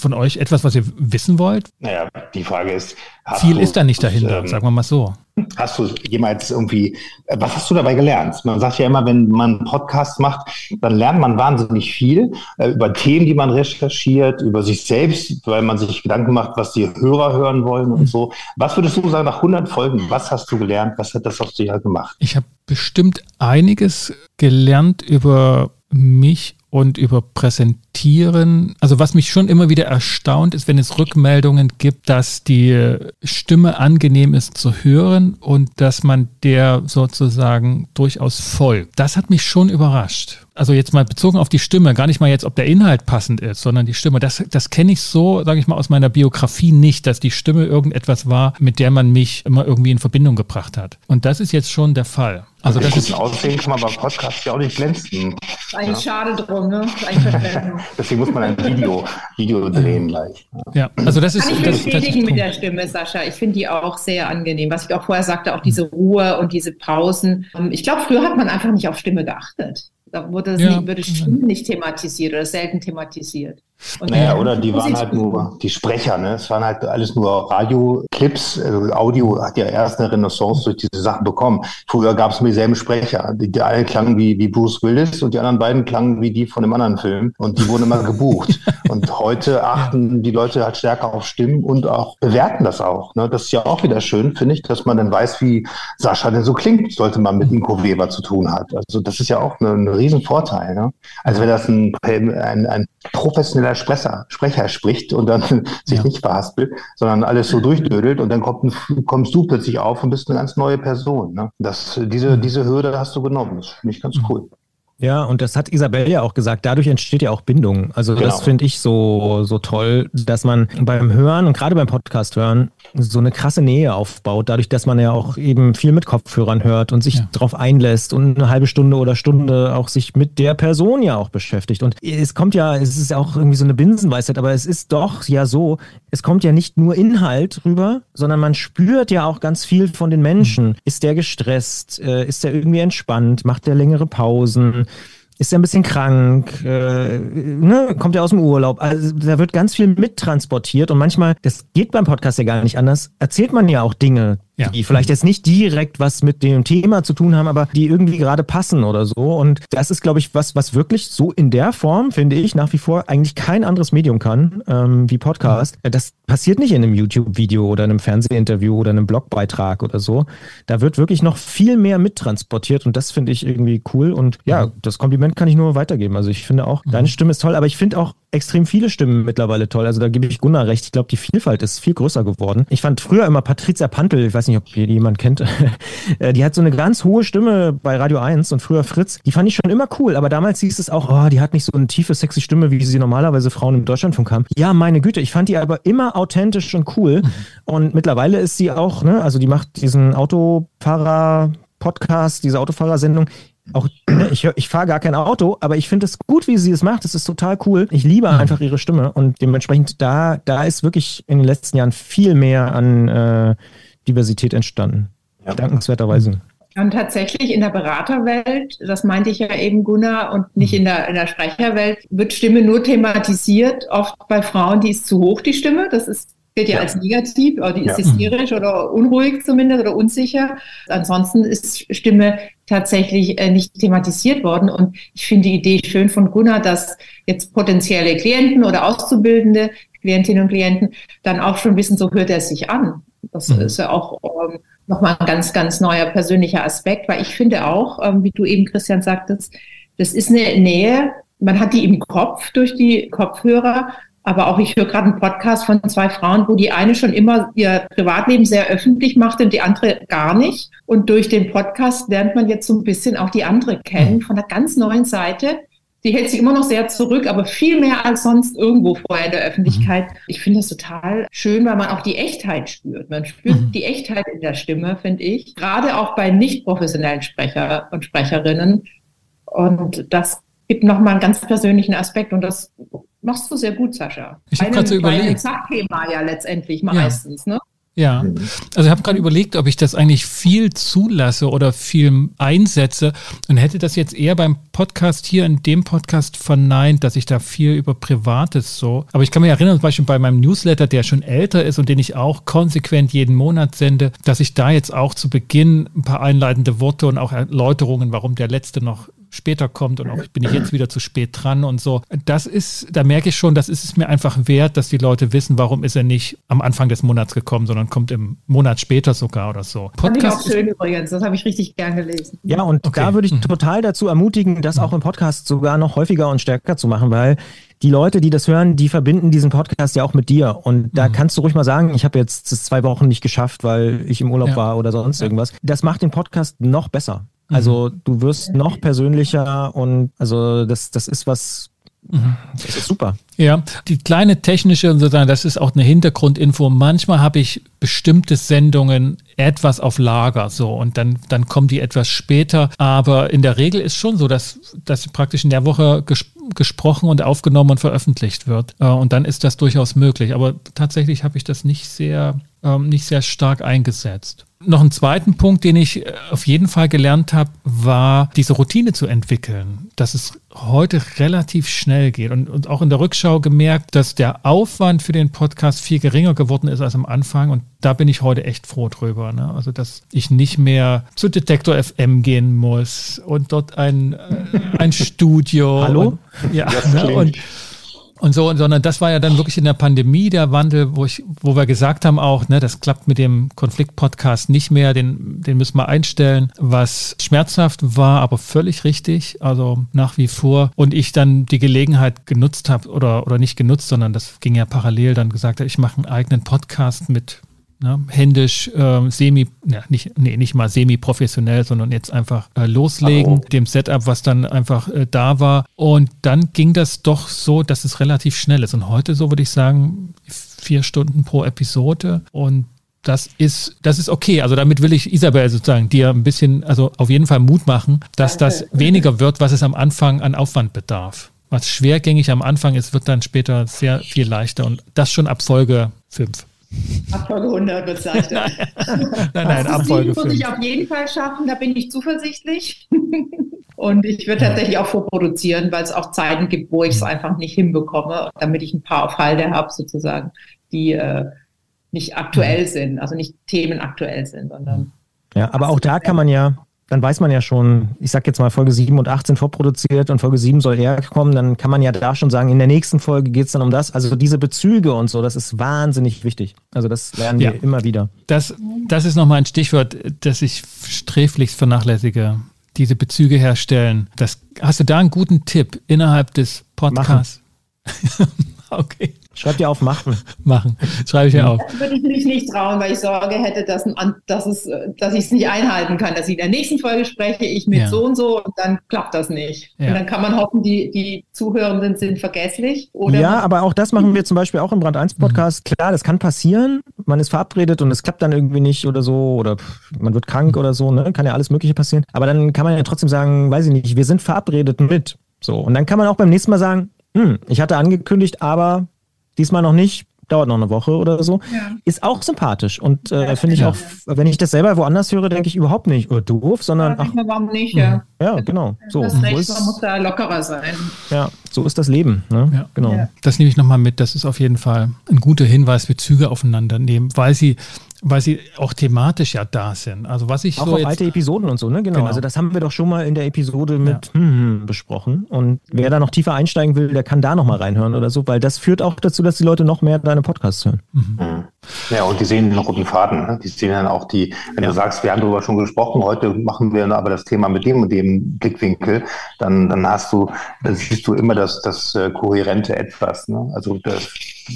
von euch etwas, was ihr wissen wollt? Naja, die Frage ist. Viel ist da nicht dahinter, ähm, sagen wir mal so. Hast du jemals irgendwie, äh, was hast du dabei gelernt? Man sagt ja immer, wenn man Podcasts macht, dann lernt man wahnsinnig viel äh, über Themen, die man recherchiert, über sich selbst, weil man sich Gedanken macht, was die Hörer hören wollen und so. Was würdest du sagen nach 100 Folgen? Was hast du gelernt? Was hat das aus dir gemacht? Ich habe bestimmt einiges gelernt über mich und über Präsentieren. Also was mich schon immer wieder erstaunt ist, wenn es Rückmeldungen gibt, dass die Stimme angenehm ist zu hören und dass man der sozusagen durchaus folgt. Das hat mich schon überrascht also jetzt mal bezogen auf die Stimme, gar nicht mal jetzt, ob der Inhalt passend ist, sondern die Stimme, das, das kenne ich so, sage ich mal, aus meiner Biografie nicht, dass die Stimme irgendetwas war, mit der man mich immer irgendwie in Verbindung gebracht hat. Und das ist jetzt schon der Fall. Also das ist Aussehen kann man beim Podcast ja auch nicht glänzen. Eigentlich ja. schade drum, ne? <laughs> Deswegen muss man ein Video, Video drehen gleich. Ja, also das ist. Kann ich das, bestätigen das mit der Stimme, Sascha. Ich finde die auch sehr angenehm. Was ich auch vorher sagte, auch diese Ruhe und diese Pausen. Ich glaube, früher hat man einfach nicht auf Stimme geachtet. Da wurde, es ja. nicht, wurde Stimme nicht thematisiert oder selten thematisiert. Und naja, oder die waren halt nur die Sprecher, ne? Es waren halt alles nur Radioclips. Also Audio hat ja erst eine Renaissance durch diese Sachen bekommen. Früher gab es dieselben Sprecher. Die, die einen klangen wie, wie Bruce Willis und die anderen beiden klangen wie die von dem anderen Film. Und die wurden immer gebucht. <laughs> und heute achten die Leute halt stärker auf Stimmen und auch bewerten das auch. Ne? Das ist ja auch wieder schön, finde ich, dass man dann weiß, wie Sascha denn so klingt, sollte man mit Inko Weber zu tun hat. Also das ist ja auch ein, ein Riesenvorteil. Ne? Also wenn das ein, ein, ein professioneller professioneller Sprecher, Sprecher spricht und dann <laughs> sich ja. nicht verhaspelt, sondern alles so durchdödelt und dann kommt, kommst du plötzlich auf und bist eine ganz neue Person. Ne? Das, diese, mhm. diese Hürde hast du genommen. Das finde ich ganz mhm. cool. Ja, und das hat Isabel ja auch gesagt. Dadurch entsteht ja auch Bindung. Also genau. das finde ich so, so toll, dass man beim Hören und gerade beim Podcast hören so eine krasse Nähe aufbaut. Dadurch, dass man ja auch eben viel mit Kopfhörern hört und sich ja. darauf einlässt und eine halbe Stunde oder Stunde auch sich mit der Person ja auch beschäftigt. Und es kommt ja, es ist ja auch irgendwie so eine Binsenweisheit, aber es ist doch ja so, es kommt ja nicht nur Inhalt rüber, sondern man spürt ja auch ganz viel von den Menschen. Mhm. Ist der gestresst? Äh, ist der irgendwie entspannt? Macht der längere Pausen? Ist er ein bisschen krank? Äh, ne? Kommt er aus dem Urlaub? Also da wird ganz viel mittransportiert und manchmal, das geht beim Podcast ja gar nicht anders, erzählt man ja auch Dinge, ja. die vielleicht jetzt nicht direkt was mit dem Thema zu tun haben, aber die irgendwie gerade passen oder so. Und das ist, glaube ich, was, was wirklich so in der Form, finde ich, nach wie vor eigentlich kein anderes Medium kann, ähm, wie Podcast. Mhm. Das passiert nicht in einem YouTube-Video oder einem Fernsehinterview oder einem Blogbeitrag oder so. Da wird wirklich noch viel mehr mittransportiert und das finde ich irgendwie cool. Und ja, mhm. das Kompliment kann ich nur weitergeben. Also ich finde auch, mhm. deine Stimme ist toll, aber ich finde auch extrem viele Stimmen mittlerweile toll. Also da gebe ich Gunnar recht. Ich glaube, die Vielfalt ist viel größer geworden. Ich fand früher immer Patricia Pantel, ich weiß nicht, ob ihr jemand kennt, <laughs> äh, die hat so eine ganz hohe Stimme bei Radio 1 und früher Fritz. Die fand ich schon immer cool, aber damals hieß es auch, oh, die hat nicht so eine tiefe, sexy Stimme, wie sie normalerweise Frauen im Deutschlandfunk haben. Ja, meine Güte, ich fand die aber immer authentisch und cool. Mhm. Und mittlerweile ist sie auch, ne, also die macht diesen Autofahrer Podcast, diese Autofahrersendung, auch, <clears throat> ich, ich fahre gar kein Auto, aber ich finde es gut, wie sie es macht. Es ist total cool. Ich liebe mhm. einfach ihre Stimme und dementsprechend da, da ist wirklich in den letzten Jahren viel mehr an äh, Diversität entstanden. Ja. Dankenswerterweise. Und tatsächlich in der Beraterwelt, das meinte ich ja eben, Gunnar, und nicht in der, in der Sprecherwelt, wird Stimme nur thematisiert. Oft bei Frauen, die ist zu hoch, die Stimme. Das ist gilt ja, ja, als negativ, oder die ist ja. hysterisch oder unruhig zumindest oder unsicher. Ansonsten ist Stimme tatsächlich äh, nicht thematisiert worden. Und ich finde die Idee schön von Gunnar, dass jetzt potenzielle Klienten oder Auszubildende, Klientinnen und Klienten, dann auch schon wissen, so hört er sich an. Das mhm. ist ja auch ähm, nochmal ein ganz, ganz neuer persönlicher Aspekt, weil ich finde auch, ähm, wie du eben, Christian, sagtest, das ist eine Nähe, man hat die im Kopf durch die Kopfhörer, aber auch ich höre gerade einen Podcast von zwei Frauen, wo die eine schon immer ihr Privatleben sehr öffentlich macht und die andere gar nicht. Und durch den Podcast lernt man jetzt so ein bisschen auch die andere kennen von einer ganz neuen Seite. Die hält sich immer noch sehr zurück, aber viel mehr als sonst irgendwo vorher in der Öffentlichkeit. Mhm. Ich finde das total schön, weil man auch die Echtheit spürt. Man spürt mhm. die Echtheit in der Stimme, finde ich. Gerade auch bei nicht professionellen Sprecher und Sprecherinnen. Und das gibt nochmal einen ganz persönlichen Aspekt und das machst du sehr gut, Sascha. Ich habe gerade so überlegt. Ein Sachthema ja letztendlich meistens, ja. ne? Ja, also ich habe gerade überlegt, ob ich das eigentlich viel zulasse oder viel einsetze und hätte das jetzt eher beim Podcast hier in dem Podcast verneint, dass ich da viel über Privates so. Aber ich kann mich erinnern, zum Beispiel bei meinem Newsletter, der schon älter ist und den ich auch konsequent jeden Monat sende, dass ich da jetzt auch zu Beginn ein paar einleitende Worte und auch Erläuterungen, warum der letzte noch später kommt und auch bin ich jetzt wieder zu spät dran und so. Das ist, da merke ich schon, das ist es mir einfach wert, dass die Leute wissen, warum ist er nicht am Anfang des Monats gekommen, sondern kommt im Monat später sogar oder so. Podcast Fand ich auch schön übrigens, das habe ich richtig gern gelesen. Ja, und okay. da würde ich mhm. total dazu ermutigen, das auch im Podcast sogar noch häufiger und stärker zu machen, weil die Leute, die das hören, die verbinden diesen Podcast ja auch mit dir. Und da mhm. kannst du ruhig mal sagen, ich habe jetzt zwei Wochen nicht geschafft, weil ich im Urlaub ja. war oder sonst ja. irgendwas. Das macht den Podcast noch besser. Also mhm. du wirst noch persönlicher und also das, das ist was, mhm. das ist super. Ja, die kleine technische, sozusagen, das ist auch eine Hintergrundinfo. Manchmal habe ich bestimmte Sendungen etwas auf Lager, so, und dann, dann kommen die etwas später. Aber in der Regel ist schon so, dass, dass praktisch in der Woche ges gesprochen und aufgenommen und veröffentlicht wird. Äh, und dann ist das durchaus möglich. Aber tatsächlich habe ich das nicht sehr, ähm, nicht sehr stark eingesetzt. Noch einen zweiten Punkt, den ich äh, auf jeden Fall gelernt habe, war diese Routine zu entwickeln, dass es heute relativ schnell geht und, und auch in der Rückschau gemerkt, dass der Aufwand für den Podcast viel geringer geworden ist als am Anfang und da bin ich heute echt froh drüber. Ne? Also, dass ich nicht mehr zu Detektor FM gehen muss und dort ein, äh, ein Studio. Hallo? Und, ja, ne? und, und so, sondern das war ja dann wirklich in der Pandemie der Wandel, wo ich, wo wir gesagt haben auch, ne, das klappt mit dem Konflikt-Podcast nicht mehr, den, den müssen wir einstellen, was schmerzhaft war, aber völlig richtig, also nach wie vor. Und ich dann die Gelegenheit genutzt habe oder, oder nicht genutzt, sondern das ging ja parallel, dann gesagt habe, ich mache einen eigenen Podcast mit ne, händisch, äh, semi, ja, nicht, nee, nicht mal semi-professionell, sondern jetzt einfach äh, loslegen, oh. dem Setup, was dann einfach äh, da war. Und dann ging das doch so, dass es relativ schnell ist. Und heute, so würde ich sagen, vier Stunden pro Episode und das ist, das ist okay. Also damit will ich Isabel sozusagen dir ein bisschen, also auf jeden Fall Mut machen, dass das weniger wird, was es am Anfang an Aufwand bedarf. Was schwergängig am Anfang ist, wird dann später sehr viel leichter und das schon ab Folge 5. Abfolge 100 bezeichnet. nein, nein, nein Abfolge 5. muss ich auf jeden Fall schaffen, da bin ich zuversichtlich. <laughs> Und ich würde tatsächlich auch vorproduzieren, weil es auch Zeiten gibt, wo ich es einfach nicht hinbekomme, damit ich ein paar auf Halde habe, sozusagen, die äh, nicht aktuell mhm. sind, also nicht Themen aktuell sind, sondern. Ja, aber auch da kann man ja, dann weiß man ja schon, ich sag jetzt mal, Folge 7 und 18 vorproduziert und Folge 7 soll herkommen, dann kann man ja da schon sagen, in der nächsten Folge geht es dann um das. Also diese Bezüge und so, das ist wahnsinnig wichtig. Also das lernen wir ja. immer wieder. Das, das ist nochmal ein Stichwort, das ich sträflichst vernachlässige. Diese Bezüge herstellen. Das, hast du da einen guten Tipp innerhalb des Podcasts? <laughs> okay. Schreib dir auf, machen. <laughs> Machen. Schreibe ich dir auf. Das würde ich mich nicht trauen, weil ich Sorge hätte, dass, dass, es, dass ich es nicht einhalten kann. Dass ich in der nächsten Folge spreche, ich mit ja. so und so und dann klappt das nicht. Ja. Und dann kann man hoffen, die, die Zuhörenden sind vergesslich. ja, aber auch das machen wir zum Beispiel auch im Brand 1 Podcast. Mhm. Klar, das kann passieren. Man ist verabredet und es klappt dann irgendwie nicht oder so oder man wird krank oder so. Ne? Kann ja alles Mögliche passieren. Aber dann kann man ja trotzdem sagen, weiß ich nicht, wir sind verabredet mit. So. Und dann kann man auch beim nächsten Mal sagen, hm, ich hatte angekündigt, aber diesmal noch nicht, dauert noch eine Woche oder so, ja. ist auch sympathisch. Und äh, ja, finde ich auch, wenn ich das selber woanders höre, denke ich überhaupt nicht, oh, doof, sondern. Ja, ach, warum nicht, ja. Ja, genau. So. Das Recht, man muss da lockerer sein. Ja, so ist das Leben. Ne? Ja, genau. Das nehme ich nochmal mit. Das ist auf jeden Fall ein guter Hinweis, Bezüge aufeinander nehmen, weil sie weil sie auch thematisch ja da sind. Also was ich auch so auf jetzt, alte Episoden und so, ne? Genau. genau. Also das haben wir doch schon mal in der Episode mit ja. hm, hm, besprochen. Und wer da noch tiefer einsteigen will, der kann da noch mal reinhören oder so, weil das führt auch dazu, dass die Leute noch mehr deine Podcasts hören. Mhm. Ja, und die sehen den roten Faden. Ne? Die sehen dann auch die, wenn du sagst, wir haben darüber schon gesprochen, heute machen wir aber das Thema mit dem und dem Blickwinkel, dann, dann hast du, dann siehst du immer das, das äh, kohärente Etwas. Ne? Also das,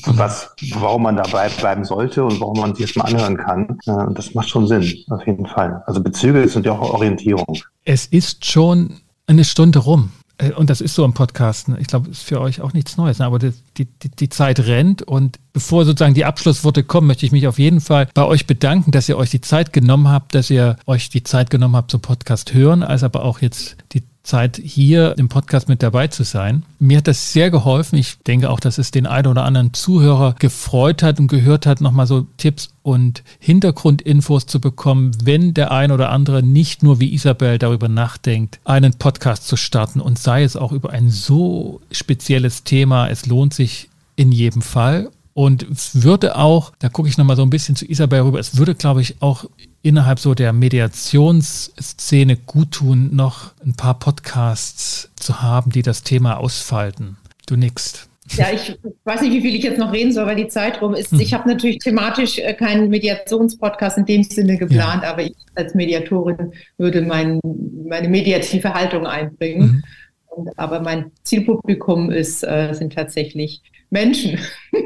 was, warum man dabei bleiben sollte und warum man sich das mal anhören kann. Und das macht schon Sinn, auf jeden Fall. Also Bezüge sind ja auch Orientierung. Es ist schon eine Stunde rum. Äh, und das ist so im Podcasten. Ich glaube, es ist für euch auch nichts Neues. Ne? Aber die, die, die Zeit rennt. Und bevor sozusagen die Abschlussworte kommen, möchte ich mich auf jeden Fall bei euch bedanken, dass ihr euch die Zeit genommen habt, dass ihr euch die Zeit genommen habt zum Podcast hören, als aber auch jetzt die Zeit, hier im Podcast mit dabei zu sein. Mir hat das sehr geholfen. Ich denke auch, dass es den einen oder anderen Zuhörer gefreut hat und gehört hat, nochmal so Tipps und Hintergrundinfos zu bekommen, wenn der ein oder andere nicht nur wie Isabel darüber nachdenkt, einen Podcast zu starten und sei es auch über ein so spezielles Thema. Es lohnt sich in jedem Fall. Und es würde auch, da gucke ich nochmal so ein bisschen zu Isabel rüber, es würde, glaube ich, auch innerhalb so der Mediationsszene gut tun, noch ein paar Podcasts zu haben, die das Thema ausfalten. Du nickst. Ja, ich weiß nicht, wie viel ich jetzt noch reden soll, weil die Zeit rum ist. Ich habe natürlich thematisch äh, keinen Mediationspodcast in dem Sinne geplant, ja. aber ich als Mediatorin würde mein, meine mediative Haltung einbringen. Mhm. Und, aber mein Zielpublikum ist, äh, sind tatsächlich Menschen. <laughs>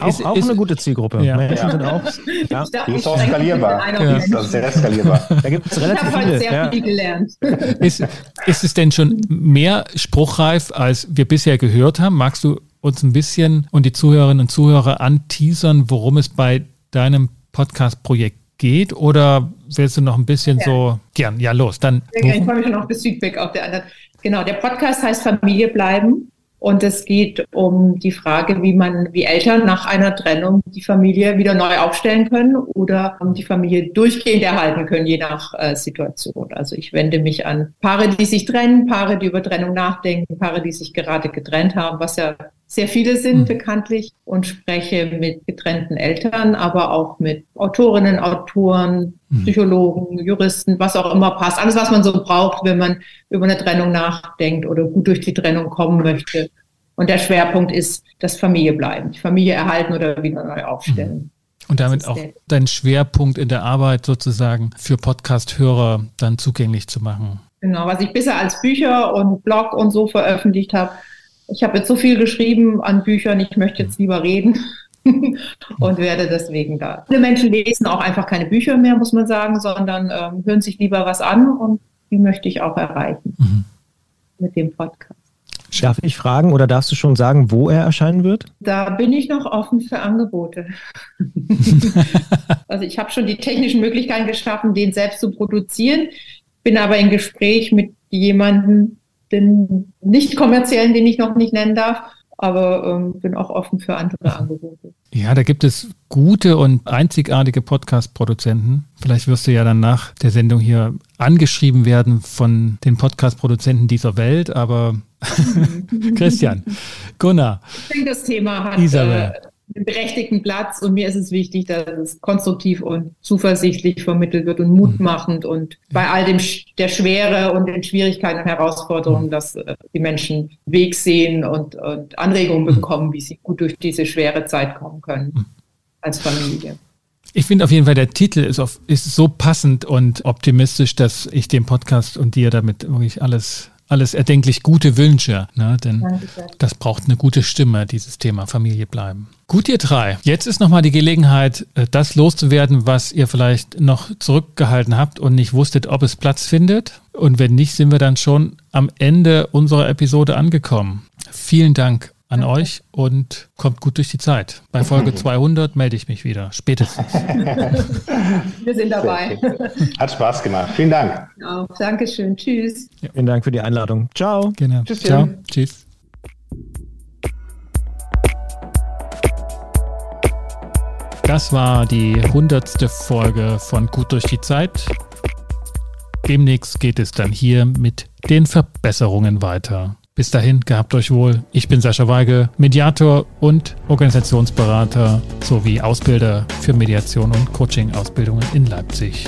auch, ist, auch ist, eine gute Zielgruppe. Ja. Menschen ja. sind auch. Ja. Die ist auch skalierbar. Ja. Die ist sehr skalierbar. <laughs> Da gibt es relativ ich viele. sehr ja. viel gelernt. <laughs> Ist, ist es denn schon mehr spruchreif, als wir bisher gehört haben? Magst du uns ein bisschen und die Zuhörerinnen und Zuhörer anteasern, worum es bei deinem Podcast-Projekt geht? Oder willst du noch ein bisschen ja. so gern? Ja, los, dann. Sehr gerne. Ich freue mich schon auf das Feedback auf der anderen. Genau, der Podcast heißt Familie bleiben. Und es geht um die Frage, wie man, wie Eltern nach einer Trennung die Familie wieder neu aufstellen können oder die Familie durchgehend erhalten können, je nach äh, Situation. Also ich wende mich an Paare, die sich trennen, Paare, die über Trennung nachdenken, Paare, die sich gerade getrennt haben, was ja sehr viele sind mhm. bekanntlich und spreche mit getrennten Eltern, aber auch mit Autorinnen, Autoren, mhm. Psychologen, Juristen, was auch immer passt. Alles, was man so braucht, wenn man über eine Trennung nachdenkt oder gut durch die Trennung kommen möchte. Und der Schwerpunkt ist das Familie bleiben, die Familie erhalten oder wieder neu aufstellen. Mhm. Und damit auch deinen Schwerpunkt in der Arbeit sozusagen für Podcast-Hörer dann zugänglich zu machen. Genau, was ich bisher als Bücher und Blog und so veröffentlicht habe, ich habe jetzt so viel geschrieben an Büchern, ich möchte jetzt lieber reden <laughs> und werde deswegen da. Viele Menschen lesen auch einfach keine Bücher mehr, muss man sagen, sondern ähm, hören sich lieber was an und die möchte ich auch erreichen mhm. mit dem Podcast. Darf ich fragen oder darfst du schon sagen, wo er erscheinen wird? Da bin ich noch offen für Angebote. <laughs> also ich habe schon die technischen Möglichkeiten geschaffen, den selbst zu produzieren, bin aber in Gespräch mit jemandem, den nicht kommerziellen, den ich noch nicht nennen darf, aber ähm, bin auch offen für andere Angebote. Ja, da gibt es gute und einzigartige Podcast-Produzenten. Vielleicht wirst du ja dann nach der Sendung hier angeschrieben werden von den Podcast-Produzenten dieser Welt, aber <laughs> Christian, Gunnar. Ich denke, das Thema hat Isabel. Äh, einen berechtigten Platz. Und mir ist es wichtig, dass es konstruktiv und zuversichtlich vermittelt wird und mutmachend und bei all dem der Schwere und den Schwierigkeiten und Herausforderungen, dass äh, die Menschen Weg sehen und, und Anregungen bekommen, wie sie gut durch diese schwere Zeit kommen können als Familie. Ich finde auf jeden Fall, der Titel ist, auf, ist so passend und optimistisch, dass ich dem Podcast und dir damit wirklich alles alles erdenklich Gute Wünsche, ne? denn das braucht eine gute Stimme, dieses Thema Familie bleiben. Gut, ihr drei. Jetzt ist nochmal die Gelegenheit, äh, das loszuwerden, was ihr vielleicht noch zurückgehalten habt und nicht wusstet, ob es Platz findet. Und wenn nicht, sind wir dann schon am Ende unserer Episode angekommen. Vielen Dank an Danke. euch und kommt gut durch die Zeit. Bei Folge 200 melde ich mich wieder, spätestens. <laughs> Wir sind dabei. Hat Spaß gemacht. Vielen Dank. Auch. Dankeschön. Tschüss. Ja. Vielen Dank für die Einladung. Ciao. Genau. Tschüss. Ciao. Tschüss. Das war die hundertste Folge von Gut durch die Zeit. Demnächst geht es dann hier mit den Verbesserungen weiter. Bis dahin, gehabt euch wohl. Ich bin Sascha Weige, Mediator und Organisationsberater sowie Ausbilder für Mediation und Coaching-Ausbildungen in Leipzig.